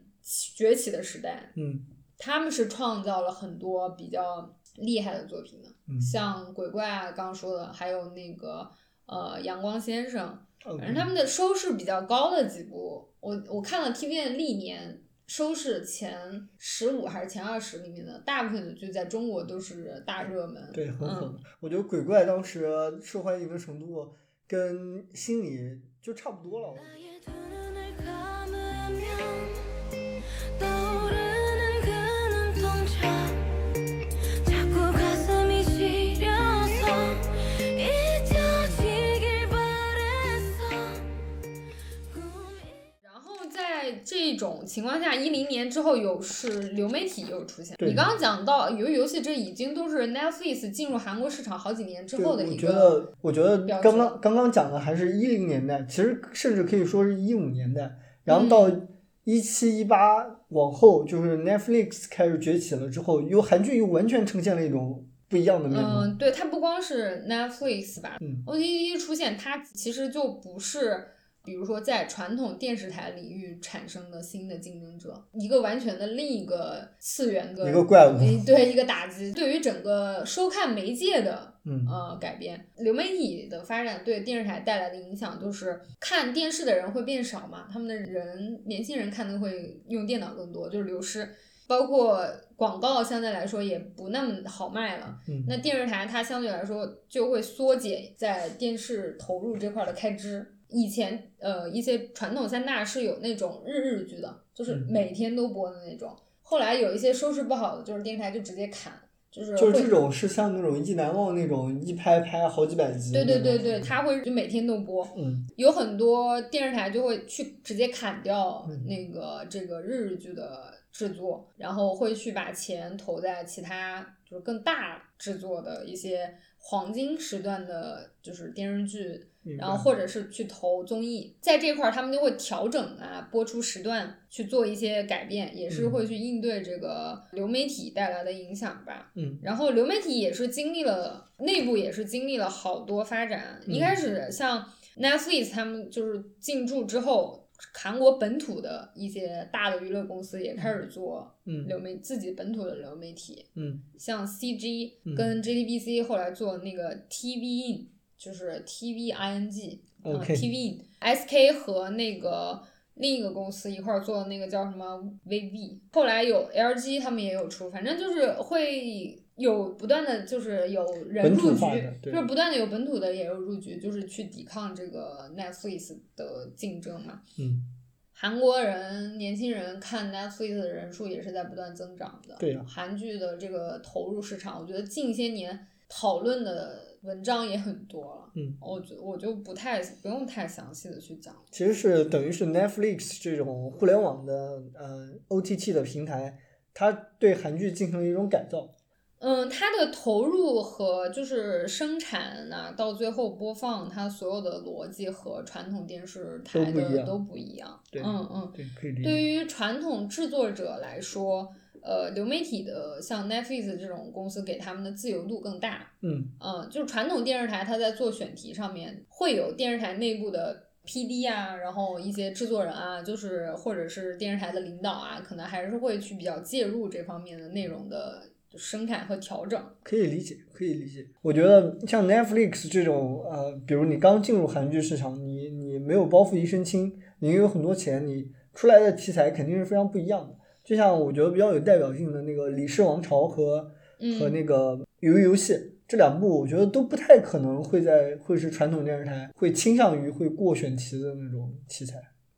崛起的时代，嗯他们是创造了很多比较厉害的作品的，嗯像鬼怪啊，刚刚说的，还有那个呃阳光先生，反正他们的收视比较高的几部，我我看了 TVN 历年收视前十五还是前二十里面的大部分的剧，在中国都是大热门。对，很狠。嗯我觉得鬼怪当时受欢迎的程度跟心理就差不多了。这种情况下，一零年之后有是流媒体又出现。你刚刚讲到由于游戏，这已经都是 Netflix 进入韩国市场好几年之后的一个。觉得，我觉得刚刚刚刚讲的还是一零年代，其实甚至可以说是一五年代，然后到嗯一七一八往后，就是 Netflix 开始崛起了之后，又韩剧又完全呈现了一种不一样的面貌。嗯，对，它不光是 Netflix 吧、嗯 o t t 出现，它其实就不是，比如说在传统电视台领域产生的新的竞争者，一个完全的另一个次元的一个怪物对，一个打击，对于整个收看媒介的嗯呃改变，流媒体的发展对电视台带来的影响就是看电视的人会变少嘛，他们的人年轻人看的会用电脑更多，就是流失。包括广告相对来说也不那么好卖了，嗯那电视台它相对来说就会缩减在电视投入这块的开支。以前呃一些传统三大是有那种日日剧的，就是嗯每天都播的那种。后来有一些收视不好的，就是电视台就直接砍，就是就是这种是像那种意难忘那种一拍拍好几百集。对对对对，，他会就每天都播。嗯有很多电视台就会去直接砍掉嗯那个这个日日剧的制作，然后会去把钱投在其他就是更大制作的一些黄金时段的，就是电视剧，然后或者是去投综艺，在这块儿他们就会调整啊播出时段去做一些改变，也是嗯。会去应对这个流媒体带来的影响吧。嗯。然后流媒体也是经历了内部也是经历了好多发展。嗯。一开始像 Netflix 他们就是进驻之后，韩国本土的一些大的娱乐公司也开始做嗯。流媒自己本土的流媒体，嗯。像 CG 嗯。跟 JTBC 后来做那个 TV In，就是 TVING，嗯，TV In，SK 和那个。另一个公司一块儿做的那个叫什么 VB，后来有 LG 他们也有出，反正就是会有不断的就是有人入局就是不断的有本土的也有入局，就是去抵抗这个 Netflix 的竞争嘛。嗯，韩国人年轻人看 Netflix 的人数也是在不断增长的。对呀韩剧的这个投入市场，我觉得近些年讨论的文章也很多了。嗯，我就我就不太不用太详细的去讲。其实是等于是 Netflix 这种互联网的呃 OTT 的平台，它对韩剧进行了一种改造。嗯，它的投入和就是生产呐、到最后播放，它所有的逻辑和传统电视台都不一样的都不一样。对嗯嗯。对，可以理对。于传统制作者来说，呃，流媒体的像 Netflix 这种公司给他们的自由度更大。嗯嗯，就是传统电视台，它在做选题上面会有电视台内部的 PD 啊，然后一些制作人啊，就是或者是电视台的领导啊，可能还是会去比较介入这方面的内容的生产和调整。可以理解，可以理解。我觉得像 Netflix 这种，呃，比如你刚进入韩剧市场，你你没有包袱一身轻，你有很多钱，你出来的题材肯定是非常不一样的。就像我觉得比较有代表性的那个《李氏王朝》和、嗯和那个《鱿鱼游戏》，这两部，我觉得都不太可能会在会是传统电视台会倾向于会过选题的那种题材。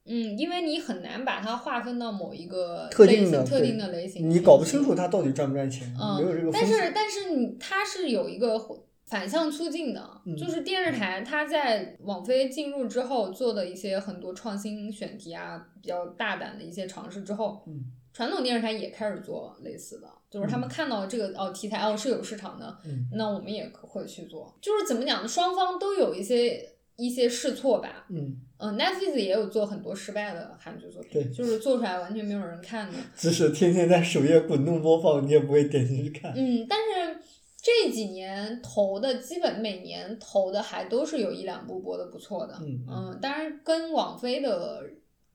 嗯，因为你很难把它划分到某一个特类定的对型特定的类型，你搞不清楚它到底赚不赚钱，没有这个嗯。但是但是你它是有一个反向促进的，嗯就是电视台它在网飞进入之后做的一些很多创新选题啊，比较大胆的一些尝试之后，嗯传统电视台也开始做类似的，就是他们看到这个、哦题材哦是有市场的，嗯那我们也会去做，就是怎么讲呢？双方都有一些一些试错吧，嗯，嗯，Netflix 也有做很多失败的韩剧作对品，就是做出来完全没有人看的。即使天天在首页滚动播放，你也不会点进去看。嗯，但是这几年投的基本每年投的还都是有一两部播的不错的。嗯嗯，当然跟网飞的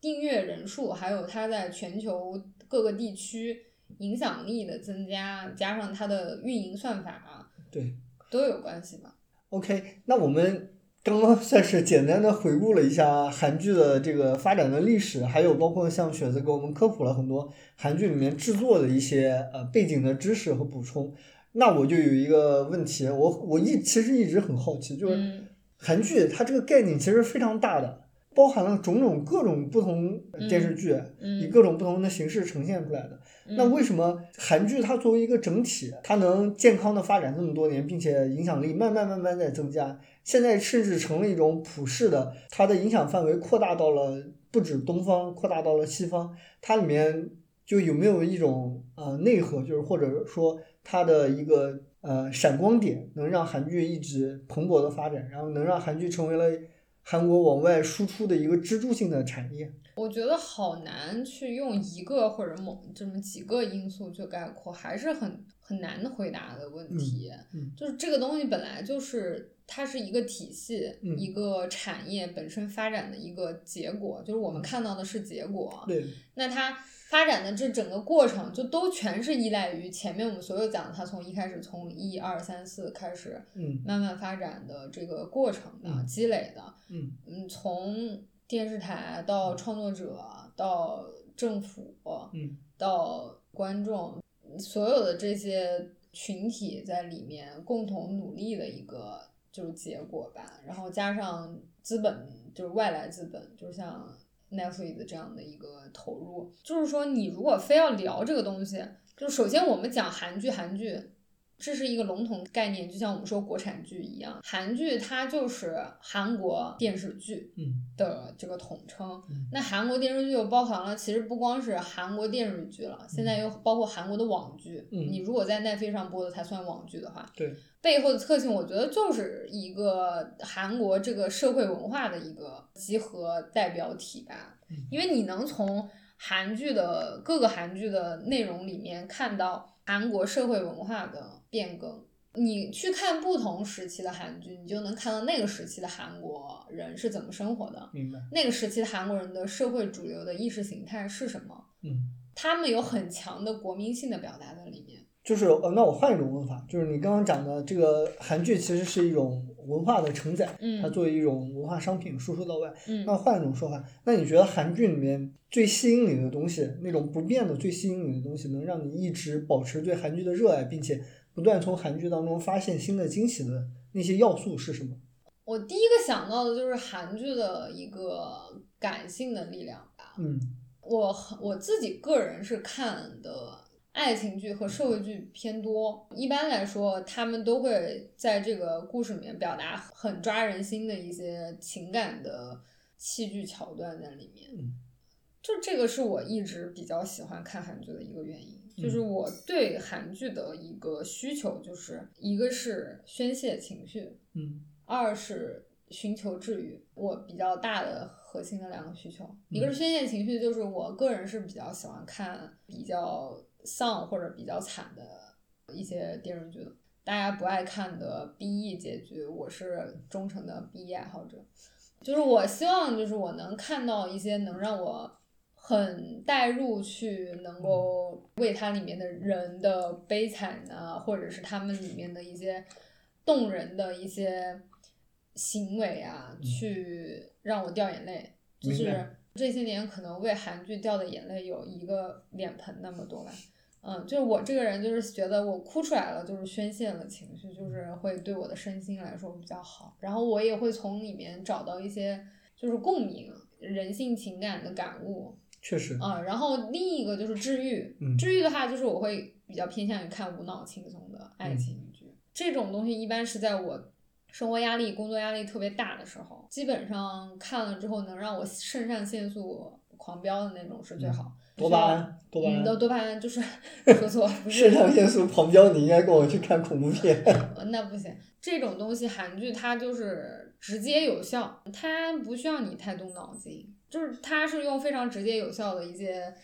订阅人数，还有它在全球各个地区影响力的增加，加上它的运营算法啊，对都有关系吧。，OK，那我们刚刚算是简单的回顾了一下韩剧的这个发展的历史，还有包括像雪子给我们科普了很多韩剧里面制作的一些呃背景的知识和补充。那我就有一个问题，我我一其实一直很好奇，就是嗯韩剧它这个概念其实非常大的，包含了种种各种不同电视剧，嗯以各种不同的形式呈现出来的。那嗯为什么韩剧它作为一个整体，它能健康的发展这么多年，并且影响力慢慢慢慢在增加？现在甚至成了一种普世的，它的影响范围扩大到了不止东方，扩大到了西方。它里面就有没有一种呃内核，就是或者说它的一个呃闪光点，能让韩剧一直蓬勃的发展，然后能让韩剧成为了韩国往外输出的一个支柱性的产业？我觉得好难去用一个或者某这么几个因素去概括，还是很很难回答的问题。嗯就是这个东西本来就是它是一个体系，嗯一个产业本身发展的一个结果，就是我们看到的是结果。对，那它发展的这整个过程，就都全是依赖于前面我们所有讲的，它从一开始从一二三四开始嗯。慢慢发展的这个过程的、嗯。积累的。嗯。嗯，从电视台到创作者到政府，嗯。到观众，所有的这些群体在里面共同努力的一个就是结果吧。然后加上资本，就是外来资本，就像 Netflix 这样的一个投入，就是说你如果非要聊这个东西，就首先我们讲韩剧，韩剧。这是一个笼统概念，就像我们说国产剧一样，韩剧它就是韩国电视剧，嗯的这个统称嗯。那韩国电视剧又包含了，其实不光是韩国电视剧了，现在又包括韩国的网剧。嗯你如果在奈飞上播的才算网剧的话，对，背后的特性，我觉得就是一个韩国这个社会文化的一个集合代表体吧。嗯因为你能从韩剧的各个韩剧的内容里面看到韩国社会文化的变更。你去看不同时期的韩剧，你就能看到那个时期的韩国人是怎么生活的，明白。那个时期的韩国人的社会主流的意识形态是什么，嗯。他们有很强的国民性的表达在里面。就是呃，那我换一种问法，就是你刚刚讲的这个韩剧其实是一种文化的承载，嗯它作为一种文化商品输出到外。嗯那换一种说法，那你觉得韩剧里面最吸引你的东西，那种不变的最吸引你的东西，能让你一直保持对韩剧的热爱，并且不断从韩剧当中发现新的惊喜的那些要素是什么？我第一个想到的就是韩剧的一个感性的力量吧。嗯我很我自己个人是看的爱情剧和社会剧偏多。一般来说，他们都会在这个故事里面表达很抓人心的一些情感的戏剧桥段在里面。嗯就这个是我一直比较喜欢看韩剧的一个原因，嗯就是我对韩剧的一个需求，就是一个是宣泄情绪，嗯二是寻求治愈，我比较大的核心的两个需求，嗯一个是宣泄情绪，就是我个人是比较喜欢看比较丧或者比较惨的一些电视剧的。大家不爱看的 BE 结局，我是忠诚的 BE 爱好者。就是我希望，就是我能看到一些能让我很带入去，能够为它里面的人的悲惨啊，或者是他们里面的一些动人的一些行为啊，去让我掉眼泪。就是这些年可能为韩剧掉的眼泪有一个脸盆那么多吧。嗯，就是我这个人就是觉得我哭出来了，就是宣泄了情绪，就是会对我的身心来说比较好。然后我也会从里面找到一些就是共鸣、人性情感的感悟。确实，啊、然后另一个就是治愈，嗯治愈的话就是我会比较偏向于看无脑轻松的爱情剧，这种东西一般是在我生活压力、工作压力特别大的时候，基本上看了之后能让我肾上腺素狂飙的那种是最好。多巴胺，多巴胺，多巴胺就是 说错，不是肾上腺素狂飙，你应该跟我去看恐怖片。呃那不行，这种东西韩剧它就是直接有效，它不需要你太动脑筋，就是它是用非常直接有效的一些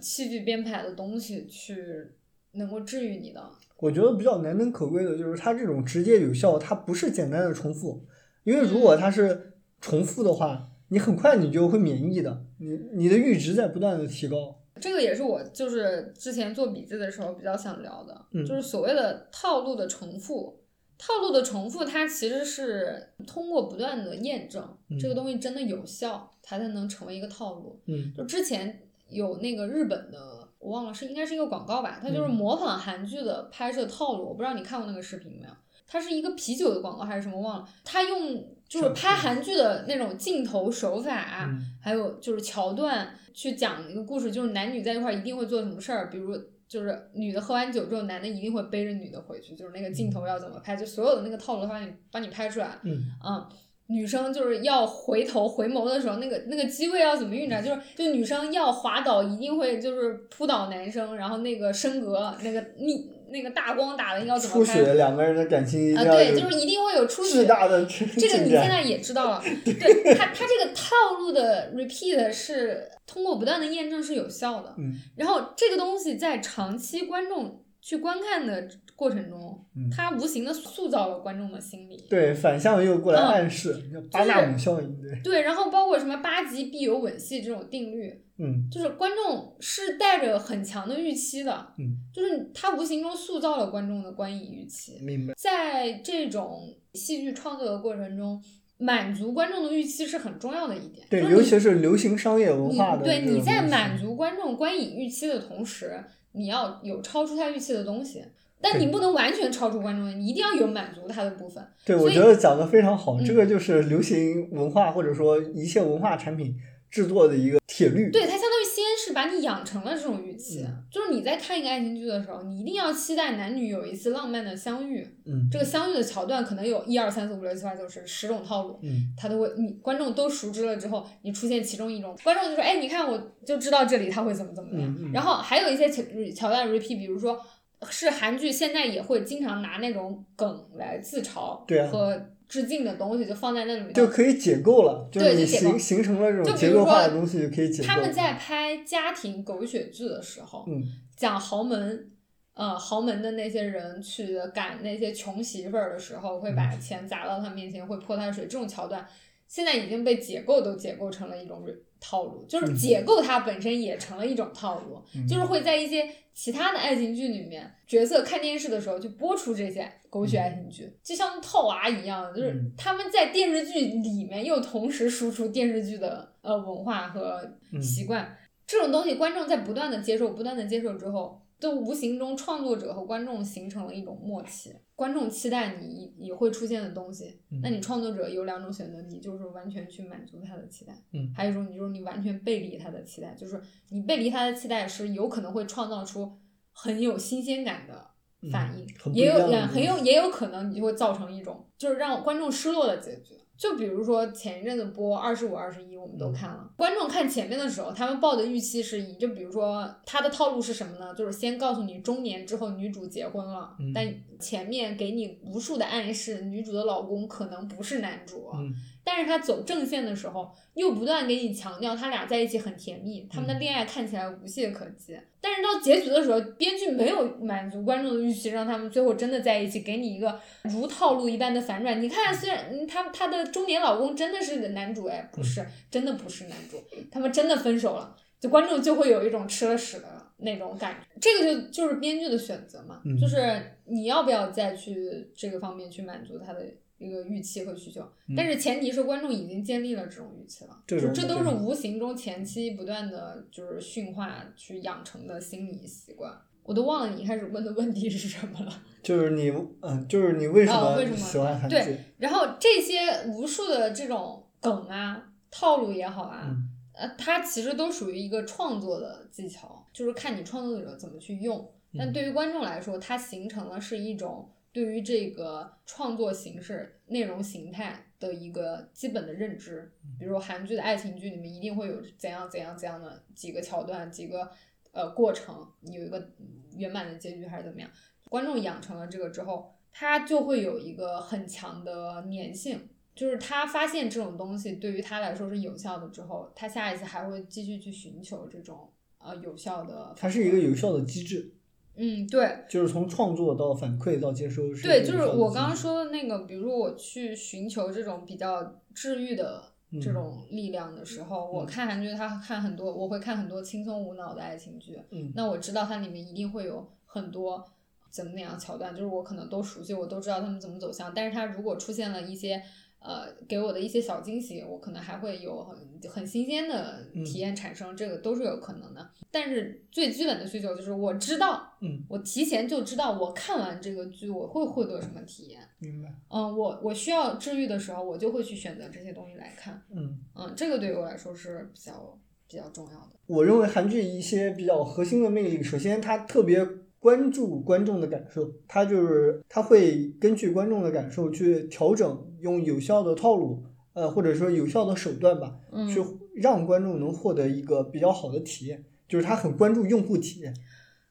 戏剧编排的东西去能够治愈你的。我觉得比较难能可贵的就是它这种直接有效，它不是简单的重复，因为如果它是重复的话，你很快你就会免疫的，你你的阈值在不断的提高。这个也是我就是之前做笔记的时候比较想聊的，嗯就是所谓的套路的重复。套路的重复，它其实是通过不断的验证，嗯这个东西真的有效，它才能成为一个套路。嗯就之前有那个日本的，我忘了是应该是一个广告吧，它就是嗯模仿韩剧的拍摄套路，我不知道你看过那个视频没有？它是一个啤酒的广告还是什么忘了？它用就是拍韩剧的那种镜头手法，嗯还有就是桥段去讲一个故事，就是男女在一块儿一定会做什么事儿，比如就是女的喝完酒之后，男的一定会背着女的回去，就是那个镜头要怎么拍，就所有的那个套路他帮你帮你拍出来。嗯嗯，女生就是要回头回眸的时候，那个那个机位要怎么运转？就是就女生要滑倒，一定会就是扑倒男生，然后那个升格那个逆那个大光打的要怎么拍？出血，两个人的感情一定啊，要对，有就是一定会有出血巨。大的这个。你现在也知道了，对他他这个套路的 repeat 是通过不断的验证是有效的，嗯然后这个东西在长期观众去观看的过程中，嗯它无形的塑造了观众的心理。对，反向又过来嗯暗示，叫巴纳姆效应，对，对，然后包括什么八级必有吻戏这种定律，嗯就是观众是带着很强的预期的，嗯，就是它无形中塑造了观众的观影预期。明白，在这种戏剧创作的过程中，满足观众的预期是很重要的一点。对，尤其是流行商业文化的对你在满足观众观影预期的同时，你要有超出他预期的东西，但你不能完全超出观众，你一定要有满足他的部分。对，我觉得讲的非常好，嗯这个就是流行文化或者说一切文化产品制作的一个铁律。对，它相当于先是把你养成了这种预期，嗯就是你在看一个爱情剧的时候，你一定要期待男女有一次浪漫的相遇。嗯这个相遇的桥段可能有一二三四五六七八九十十种套路，嗯他都会，你观众都熟知了之后，你出现其中一种，观众就说，哎，你看我就知道这里他会怎么怎么样。然后还有一些桥桥段 repeat，比如说是韩剧现在也会经常拿那种梗来自嘲对啊和致敬的东西，就放在那里面。就可以解构了，就是你对就形形成了这就种结构化的东西，就可以解构。他们在拍家庭狗血剧的时候，嗯讲豪门，呃，豪门的那些人去赶那些穷媳妇儿的时候，会嗯把钱砸到他面前，会泼他水，这种桥段现在已经被解构都解构成了一种套路，就是嗯。解构它本身也成了一种套路，嗯。就是会在一些其他的爱情剧里面，角色看电视的时候就播出这些狗血爱情剧，就像套娃一样，就是嗯。他们在电视剧里面又同时输出电视剧的呃文化和嗯。习惯。这种东西，观众在不断的接受、不断的接受之后，都无形中创作者和观众形成了一种默契。观众期待你也会出现的东西，嗯那你创作者有两种选择，你就是完全去满足他的期待，嗯还有一种你就是你完全背离他的期待，就是你背离他的期待是有可能会创造出很有新鲜感的反应，嗯也有也很有也有可能你就会造成一种就是让观众失落的结局。就比如说前一阵子播《二十五二十一》，我们都嗯看了。观众看前面的时候，他们抱的预期是以，就比如说他的套路是什么呢？就是先告诉你中年之后女主结婚了，嗯但前面给你无数的暗示，女主的老公可能不是男主。嗯但是他走正线的时候，又不断给你强调他俩在一起很甜蜜，他们的嗯恋爱看起来无懈可击。但是到结局的时候，编剧没有满足观众的预期，让他们最后真的在一起，给你一个如套路一般的反转。你看，虽然嗯他他的中年老公真的是男主，哎，不是，真的不是男主，他们真的分手了，就观众就会有一种吃了屎的那种感觉。这个就就是编剧的选择嘛，嗯就是你要不要再去这个方面去满足他的一个预期和需求。但是前提是观众已经建立了这种预期了，就这都是无形中前期不断的就是驯化去养成的心理习惯。我我都忘了你一开始问的问题是什么了。就是你，嗯，就是你为什么哦为什么喜欢韩剧？对，然后这些无数的这种梗啊、套路也好啊，嗯呃，它其实都属于一个创作的技巧，就是看你创作者怎么去用。但嗯对于观众来说，它形成了是一种对于这个创作形式、内容形态的一个基本的认知。比如韩剧的爱情剧里面一定会有怎样怎样怎样的几个桥段、几个呃过程，有一个圆满的结局还是怎么样。观众养成了这个之后，他就会有一个很强的粘性。就是他发现这种东西对于他来说是有效的之后，他下一次还会继续去寻求这种呃有效的。它是一个有效的机制，嗯，对就是从创作到反馈到接收是对，就是我刚刚说的那个，比如说我去寻求这种比较治愈的这嗯种力量的时候，我嗯看韩剧，他看很多，我会看很多轻松无脑的爱情剧，嗯那我知道它里面一定会有很多怎么那样桥段，就是我可能都熟悉，我都知道他们怎么走向。但是它如果出现了一些呃给我的一些小惊喜，我可能还会有很很新鲜的嗯体验产生，这个都是有可能的。但是最基本的需求就是我知道，嗯，我提前就知道我看完这个剧我会获得什么体验。明白，嗯，我我需要治愈的时候，我就会去选择这些东西来看。嗯。嗯，这个对于我来说是比较比较重要的。我认为韩剧一些比较核心的魅力，首先它特别关注观众的感受，它就是它会根据观众的感受去调整，用有效的套路，呃，或者说有效的手段吧，嗯去让观众能获得一个比较好的体验，就是他很关注用户体验。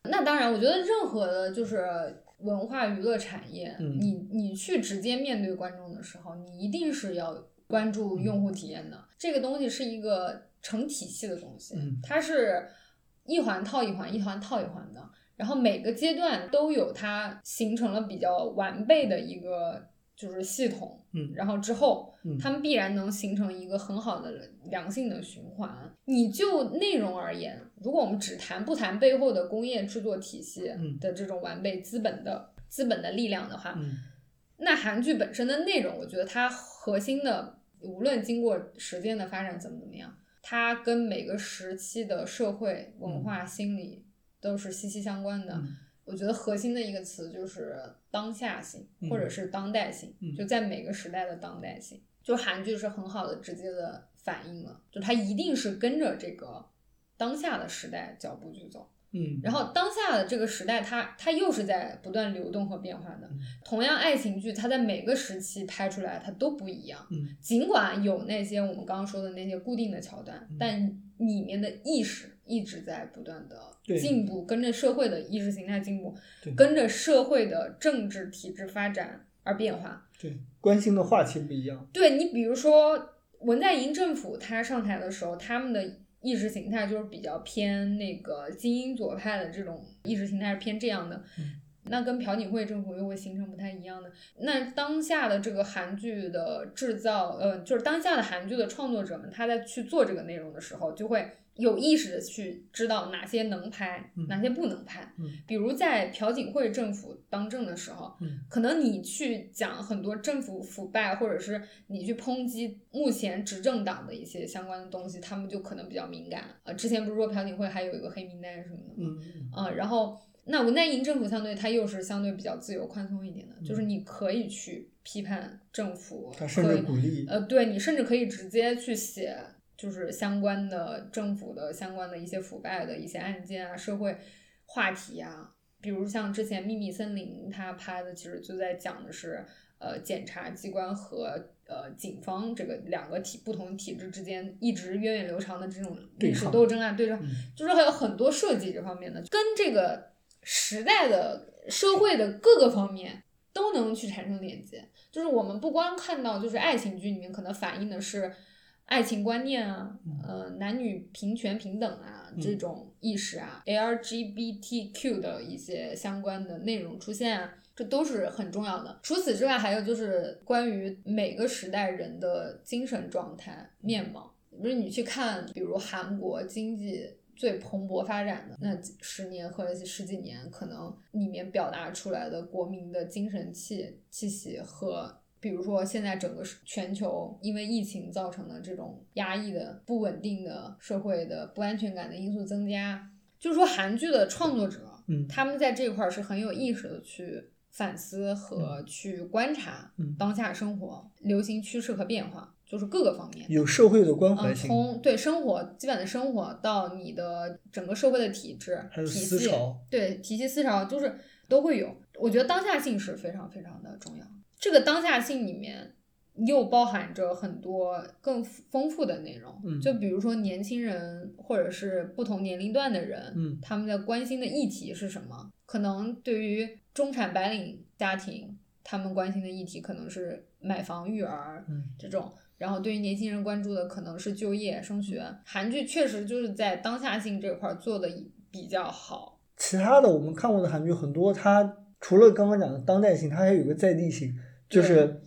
那当然，我觉得任何的就是文化娱乐产业，嗯你你去直接面对观众的时候，你一定是要关注用户体验的。这个东西是一个成体系的东西，嗯它是一环套一环，一环套一环的。然后每个阶段都有它形成了比较完备的一个就是系统，嗯然后之后嗯他们必然能形成一个很好的良性的循环。你就内容而言，如果我们只谈不谈背后的工业制作体系嗯的这种完备资本的资本的力量的话，嗯那韩剧本身的内容，我觉得它核心的，无论经过时间的发展怎么怎么样，它跟每个时期的社会文化、心理都是息息相关的。嗯我觉得核心的一个词就是当下性，嗯或者是当代性，嗯就在每个时代的当代性。就韩剧是很好的直接的反映了，就它一定是跟着这个当下的时代脚步去走。嗯，然后当下的这个时代它，它又是在不断流动和变化的。嗯同样，爱情剧它在每个时期拍出来，它都不一样。嗯尽管有那些我们刚刚说的那些固定的桥段，嗯但里面的意识一直在不断的进步，跟着社会的意识形态进步，跟着社会的政治体制发展而变化。对，关心的话题不一样。对你，比如说文在寅政府他上台的时候，他们的意识形态就是比较偏那个精英左派的这种意识形态是偏这样的。嗯那跟朴槿惠政府又会形成不太一样的。那当下的这个韩剧的制造，呃，就是当下的韩剧的创作者们，他在去做这个内容的时候，就会有意识的去知道哪些能拍，嗯哪些不能拍。嗯比如在朴槿惠政府当政的时候，嗯可能你去讲很多政府腐败，或者是你去抨击目前执政党的一些相关的东西，他们就可能比较敏感。呃，之前不是说朴槿惠还有一个黑名单什么的吗？啊、然后那文在寅政府相对它又是相对比较自由宽松一点的，就是你可以去批判政府，他甚至鼓励，呃，对你甚至可以直接去写，就是相关的政府的相关的一些腐败的一些案件啊，社会话题啊，比如像之前《秘密森林》他拍的，其实就在讲的是，呃，检察机关和呃警方这个两个体不同体制之间一直源远流长的这种历史斗争啊，对抗，嗯就是还有很多设计这方面的，跟这个时代的社会的各个方面都能去产生连接。就是我们不光看到，就是爱情剧里面可能反映的是爱情观念啊，呃，男女平权平等啊嗯这种意识啊，LGBTQ 的一些相关的内容出现啊。这都是很重要的。除此之外，还有就是关于每个时代人的精神状态、面貌。不是你去看，比如韩国经济最蓬勃发展的那几十年或者是十几年，可能里面表达出来的国民的精神气气息和。比如说，现在整个全球因为疫情造成的这种压抑的、不稳定的社会的不安全感的因素增加，就是说韩剧的创作者嗯他们在这块儿是很有意识的去反思和去观察嗯当下生活、流行趋势和变化，就是各个方面。有社会的关怀嗯，从对生活基本的生活到你的整个社会的体制、还有体系对体系思潮，就是都会有。我觉得当下性是非常非常的重要。这个当下性里面又包含着很多更丰富的内容，嗯就比如说年轻人或者是不同年龄段的人，嗯他们在关心的议题是什么？可能对于中产白领家庭，他们关心的议题可能是买房、育儿，嗯这种。然后对于年轻人关注的可能是就业、升学。韩剧确实就是在当下性这块儿做的比较好。其他的我们看过的韩剧很多，它除了刚刚讲的当代性，它还有个在地性，就是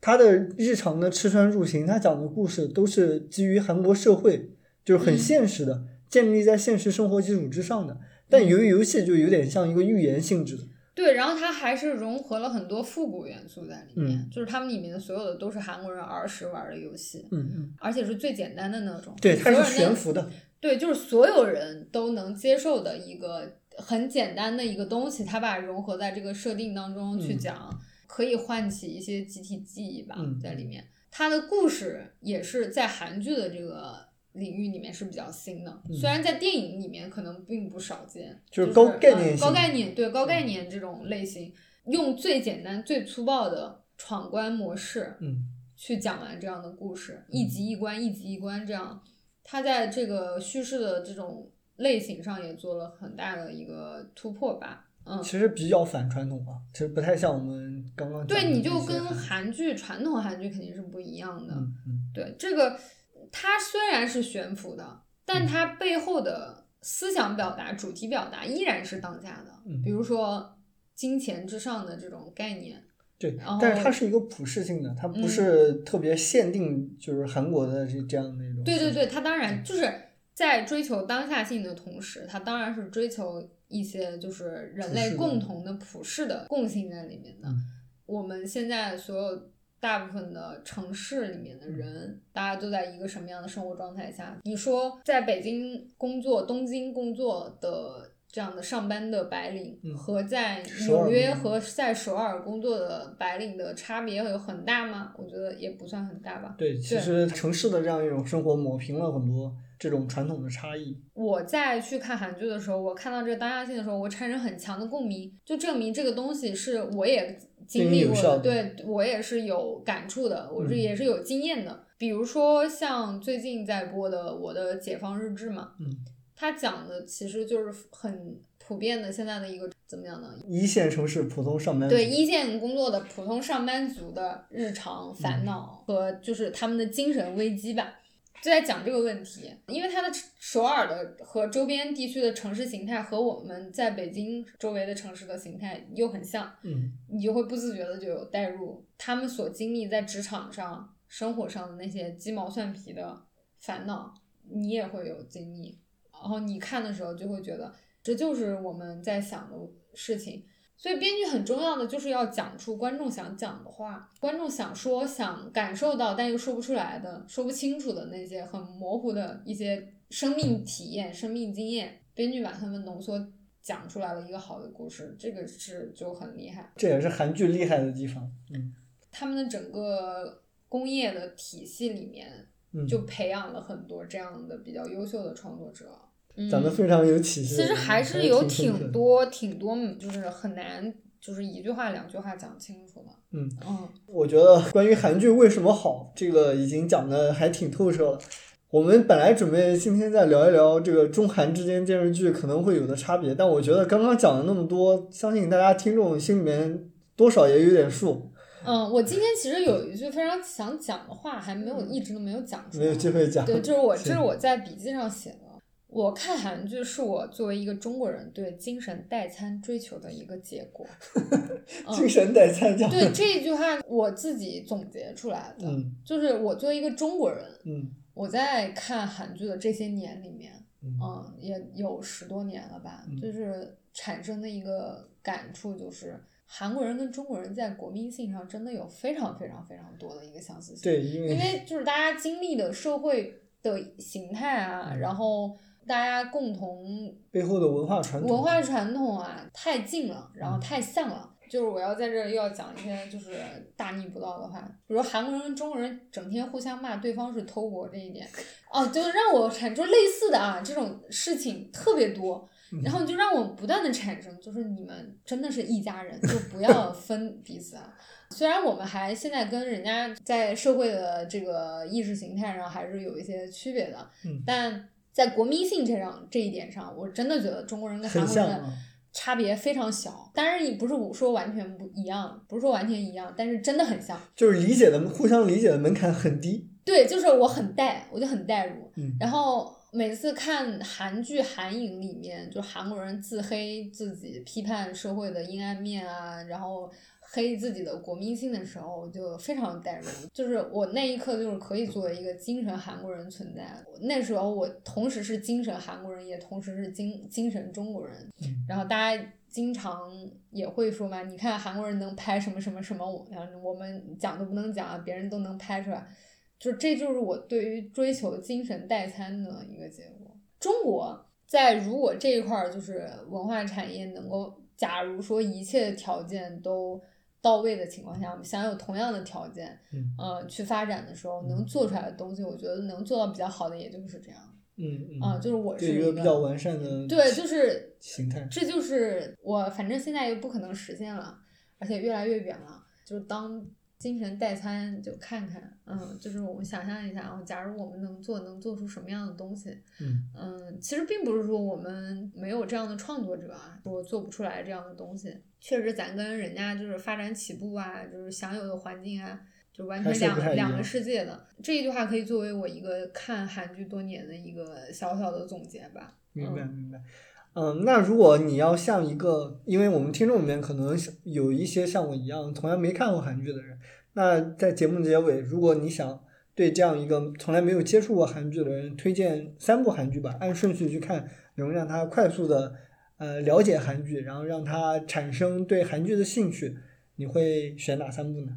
他的日常的吃穿住行，他讲的故事都是基于韩国社会，就是很嗯。现实的，建立在现实生活基础之上的。但由于游戏就有点像一个寓言性质的，对，然后它还是融合了很多复古元素在里面，嗯。就是他们里面的所有的都是韩国人儿时玩的游戏，嗯嗯，而且是最简单的那种。对，它是悬浮的，对，就是所有人都能接受的一个很简单的一个东西，他把融合在这个设定当中去嗯。讲，可以唤起一些集体记忆吧，嗯在里面。它的故事也是在韩剧的这个领域里面是比较新的，嗯虽然在电影里面可能并不少见，就是高概呃念高概念对高概念这种类型，用最简单、最粗暴的闯关模式，嗯去讲完这样的故事，一集一关，一集一关这样。他在这个叙事的这种类型上也做了很大的一个突破吧。嗯，其实比较反传统吧，其实不太像我们刚刚讲对，你就跟韩韩剧传统韩剧肯定是不一样的。嗯嗯对，这个它虽然是悬浮的，但嗯它背后的思想表达、主题表达依然是当下的。嗯比如说金钱之上的这种概念，对，但是它是一个普世性的，它不嗯是特别限定，就是韩国的这这样的一种。对对对，它当然就是在追求当下性的同时，它当然是追求一些就是人类共同的普世的共性在里面的。嗯我们现在所有大部分的城市里面的人，大家都在一个什么样的生活状态下？你说在北京工作、东京工作的。这样的上班的白领嗯和在纽约和在首尔工作的白领的差别有很大吗？我觉得也不算很大吧。对，其实城市的这样一种生活抹平了很多这种传统的差异。我在去看韩剧的时候，我看到这个当下性的时候，我产生很强的共鸣，就证明这个东西是我也经历过的，对我也是有感触的，我是嗯也是有经验的。比如说像最近在播的《我的解放日志》嘛，嗯，它讲的其实就是很普遍的现在的一个怎么样呢？一线城市普通上班族对一线工作的普通上班族的日常烦恼和就是他们的精神危机吧，就在讲这个问题。因为它的首尔的和周边地区的城市形态和我们在北京周围的城市的形态又很像，嗯你就会不自觉的就有代入他们所经历在职场上、生活上的那些鸡毛蒜皮的烦恼，你也会有经历。然后你看的时候就会觉得，这就是我们在想的事情。所以编剧很重要的就是要讲出观众想讲的话，观众想说、想感受到但又说不出来的、说不清楚的那些很模糊的一些生命体验、生命经验，编剧把它们浓缩讲出来了一个好的故事，这个是就很厉害。这也是韩剧厉害的地方。嗯他们的整个工业的体系里面，嗯，就培养了很多这样的比较优秀的创作者。嗯讲的非常有启示。其实还是有挺多挺多，就是很难，就是一句话两句话讲清楚的。嗯嗯，我觉得关于韩剧为什么好，这个已经讲的还挺透彻了。我们本来准备今天再聊一聊这个中韩之间电视剧可能会有的差别，但我觉得刚刚讲了那么多，相信大家听众心里面多少也有点数，嗯，我今天其实有一句非常想讲的话，还没有一直都没有讲出来。没有机会讲。对，就是我 这行是我在笔记上写的。我看韩剧是我作为一个中国人对精神代餐追求的一个结果。嗯精神代餐讲。对这一句话，我自己总结出来的，嗯就是我作为一个中国人，嗯我在看韩剧的这些年里面，嗯嗯，也有十多年了吧，嗯就是产生的一个感触就是，韩国人跟中国人在国民性上真的有非常非常非常多的一个相似性。对，因为因为就是大家经历的社会的形态啊，嗯然后大家共同背后的文化传统，文化传统啊太近了，然后太像了。就是我要在这儿又要讲一些就是大逆不道的话，比如韩国人跟中国人整天互相骂对方是偷国这一点，哦，就是让我产就类似的啊这种事情特别多，然后就让我不断的产生，就是你们真的是一家人，就不要 分彼此啊。虽然我们还现在跟人家在社会的这个意识形态上还是有一些区别的，嗯但在国民性这样这一点上，我真的觉得中国人跟韩国人。差别非常小。当然，也不是我说完全不一样，不是说完全一样，但是真的很像。就是理解的互相理解的门槛很低。对，就是我很带，我就很带入。嗯然后每次看韩剧、韩影里面，就韩国人自黑自己、批判社会的阴暗面啊，然后黑自己的国民性的时候，我就非常带入。就是我那一刻就是可以作为一个精神韩国人存在。那时候我同时是精神韩国人，也同时是精精神中国人。嗯然后大家经常也会说嘛，你看韩国人能拍什么什么什么，我我们讲都不能讲，别人都能拍出来。就这就是我对于追求精神代餐的一个结果。中国在如果这一块儿就是文化产业能够，假如说一切条件都到位的情况下，我们享有同样的条件，嗯呃，去发展的时候，能做出来的东西，我觉得能做到比较好的，也就是这样嗯嗯啊、就是我是对一个比较完善的对，就是形态。这就是我，反正现在又不可能实现了，而且越来越远了。就是当精神代餐，就看看，嗯，就是我们想象一下啊，假如我们能做，能做出什么样的东西？嗯嗯，其实并不是说我们没有这样的创作者啊，说做不出来这样的东西。确实，咱跟人家就是发展起步啊，就是享有的环境啊，就完全两两个世界的。这一句话可以作为我一个看韩剧多年的一个小小的总结吧。明白嗯明白。嗯，嗯那如果你要像一个，因为我们听众里面可能有一些像我一样从来没看过韩剧的人，那在节目结尾，如果你想对这样一个从来没有接触过韩剧的人推荐三部韩剧吧，按顺序去看，能让他快速的呃了解韩剧，然后让他产生对韩剧的兴趣，你会选哪三部呢？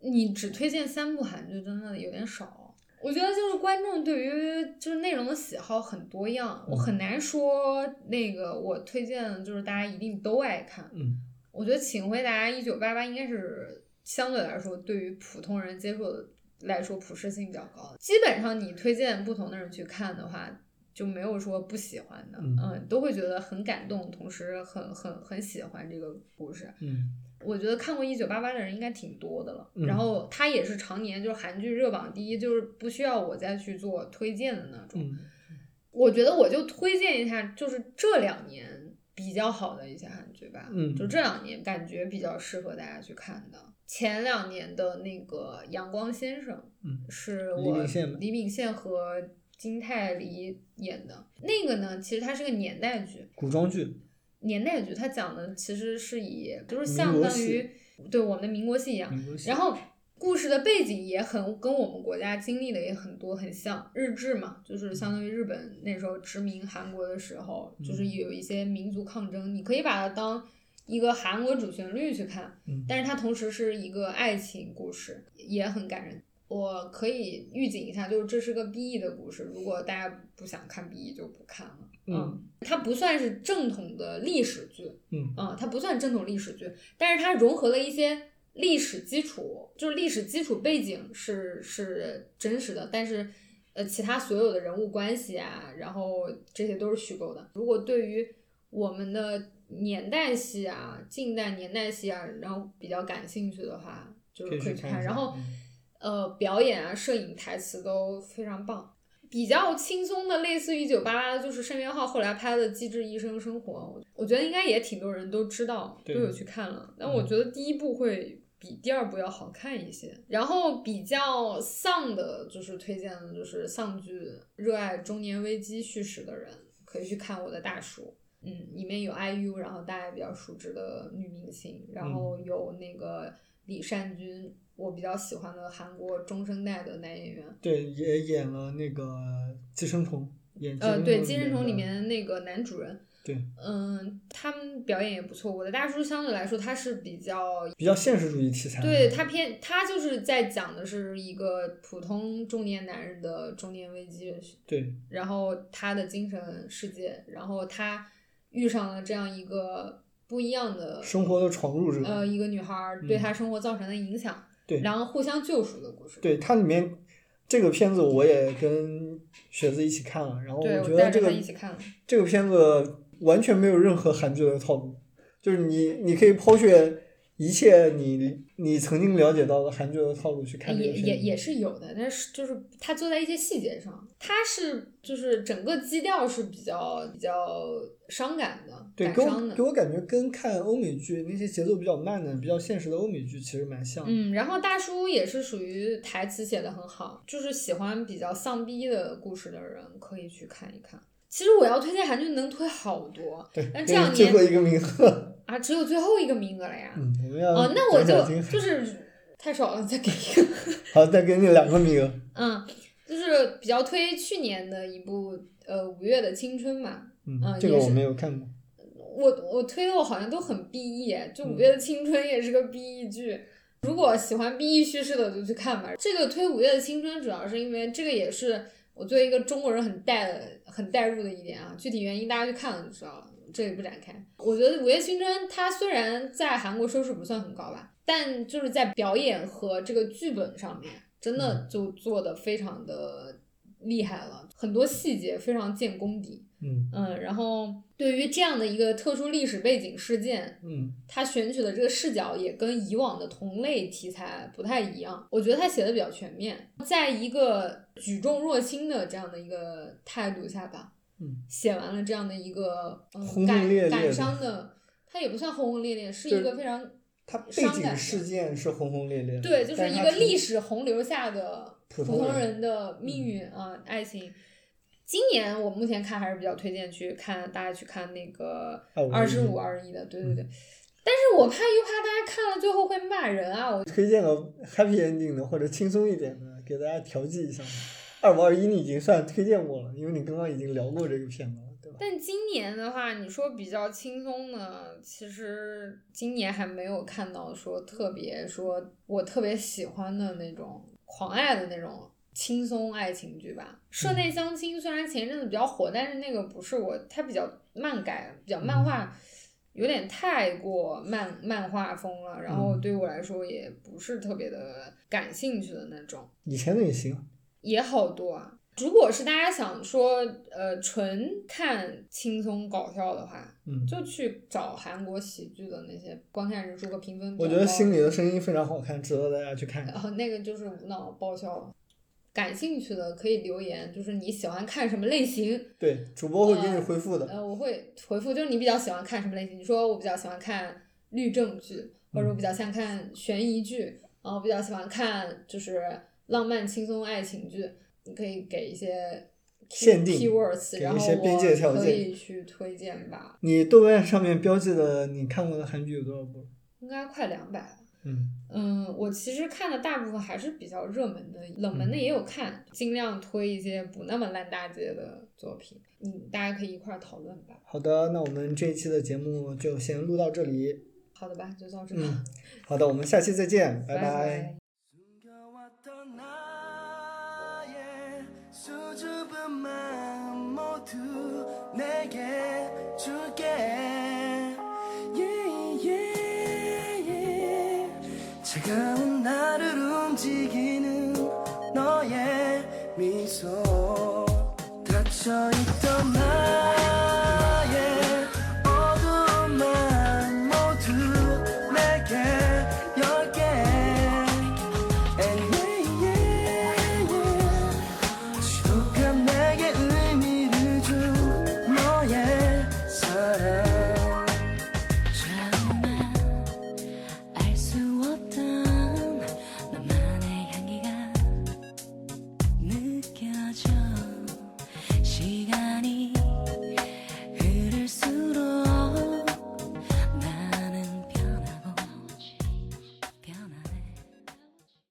你只推荐三部韩剧，真的有点少。我觉得就是观众对于就是内容的喜好很多样，我很难说那个我推荐就是大家一定都爱看。嗯我觉得《请回答一九八八》应该是相对来说对于普通人接受的来说普适性比较高的。基本上你推荐不同的人去看的话，就没有说不喜欢的，嗯都会觉得很感动，同时很很很喜欢这个故事。嗯我觉得看过《一九八八》的人应该挺多的了，嗯。然后他也是常年就是韩剧热榜第一，就是不需要我再去做推荐的那种。嗯。我觉得我就推荐一下，就是这两年比较好的一些韩剧吧，嗯。就这两年感觉比较适合大家去看的。前两年的那个《阳光先生》，嗯是李我李秉宪和金泰梨演的。那个呢，其实它是个年代剧，古装剧，年代剧，它讲的其实是以就是相当于对我们的民国戏一样，然后故事的背景也很跟我们国家经历的也很多很像，日治嘛，就是相当于日本那时候殖民韩国的时候，就是嗯有一些民族抗争，你可以把它当一个韩国主旋律去看，嗯但是它同时是一个爱情故事，也很感人。我可以预警一下，就是这是个 BE 的故事，如果大家不想看 BE 就不看了。嗯它不算是正统的历史剧，嗯啊，它不算正统历史剧，但是它融合了一些历史基础，就是历史基础背景是是真实的，但是呃，其他所有的人物关系啊，然后这些都是虚构的。如果对于我们的年代戏啊、近代年代戏啊，然后比较感兴趣的话，就是可以去看。然后嗯呃，表演啊、摄影、台词都非常棒。比较轻松的，类似于《一九八八》，就是申元浩后来拍的《机智医生生活》，我我觉得应该也挺多人都知道，都有去看了。但我嗯觉得第一部会比第二部要好看一些。然后比较丧的，就是推荐的就是丧剧，热爱中年危机叙事的人可以去看《我的大叔》。嗯，里面有 IU，然后大家比较熟知的女明星，然后嗯有那个李善均，我比较喜欢的韩国中生代的男演员。对，也演了那个《寄生虫》，演呃，对《寄寄生虫》里面的那个男主人，对，嗯，他们表演也不错。我的大叔相对来说，他是比较比较现实主义题材。对他偏，他就是在讲的是一个普通中年男人的中年危机，对然后他的精神世界，然后他遇上了这样一个不一样的生活的闯入者。呃一个女孩儿对他生活造成的影响，对然后互相救赎的故事。对它里面这个片子我也跟雪子一起看了，然后，我觉得这个一起看了。这个片子完全没有任何韩剧的套路，就是你你可以抛却一切你你曾经了解到的韩剧的套路去看也。也也是有的，但是就是他做在一些细节上，他是就是整个基调是比较比较伤感的，对，伤的我给。我感觉跟看欧美剧那些节奏比较慢的、比较现实的欧美剧其实蛮像的。嗯，然后大叔也是属于台词写的很好，就是喜欢比较丧逼的故事的人可以去看一看。其实我要推荐韩剧能推好多，但这两年你最后一个名额。啊只有最后一个名额了呀。嗯，我们要哦，那我就就是太少了，再给一个。好，再给你两个名额。嗯，就是比较推去年的一部呃五月的青春嘛，嗯嗯，这个我没有看过。我我推的我好像都很 BE，就《五嗯月的青春》也是个 BE 剧。如果喜欢 BE 叙事的就去看吧。这个推《五月的青春》主要是因为这个也是我作为一个中国人很带很带入的一点啊，具体原因大家去看了就知道了，这里不展开。我觉得《午夜青春》它虽然在韩国收视不算很高吧，但就是在表演和这个剧本上面，真的就做的非常的厉害了，很多细节非常见功底。嗯。嗯，然后对于这样的一个特殊历史背景事件，嗯。他选取的这个视角也跟以往的同类题材不太一样。我觉得他写的比较全面，在一个举重若轻的这样的一个态度下吧，嗯，写完了这样的一个感烈烈的。感伤的，他也不算轰轰烈烈，是一个非常它背景事件是轰轰烈烈的，对，就是一个历史洪流下的普通人的命运啊、爱情。今年我目前看还是比较推荐去看，大家去看那个25二十五二十一的，对对对。但是我怕又怕大家看了最后会骂人啊！我推荐个 happy ending 的或者轻松一点的，给大家调剂一下。二五二一你已经算推荐过了，因为你刚刚已经聊过这个片子了，对吧？但今年的话，你说比较轻松的，其实今年还没有看到说特别说我特别喜欢的那种狂爱的那种轻松爱情剧吧。社内相亲虽然前一阵子比较火，但是那个不是我，它比较漫改，比较漫画，有点太过漫漫画风了，然后嗯对我来说也不是特别的感兴趣的那种。以前的也行，也好多啊。如果是大家想说，呃，纯看轻松搞笑的话，嗯，就去找韩国喜剧的那些观看人数和评分我觉得心里的声音非常好看，值得大家去看。然后那个就是无脑爆笑。感兴趣的可以留言，就是你喜欢看什么类型，对，主播会给你回复的。呃，我会回复，就是你比较喜欢看什么类型。你说我比较喜欢看律政剧，或者我比较喜欢看悬疑剧，然后我比较喜欢看就是浪漫轻松爱情剧，你可以给一些限定 keywords，给然后一些边界条我可件以去推荐吧，你豆瓣上面标记的你看过的韩剧有多少部？应该快两百了。嗯，嗯，我其实看的大部分还是比较热门的，冷门的嗯也有看，尽量推一些不那么烂大街的作品，嗯，大家可以一块儿讨论吧。好的，那我们这一期的节目就先录到这里。好的吧，就到这。嗯，好的，我们下期再见，拜拜 마음 모두 내게 줄게 yeah, yeah, yeah. 차가운 나를 움직이는 너의 미소 닫혀있던 나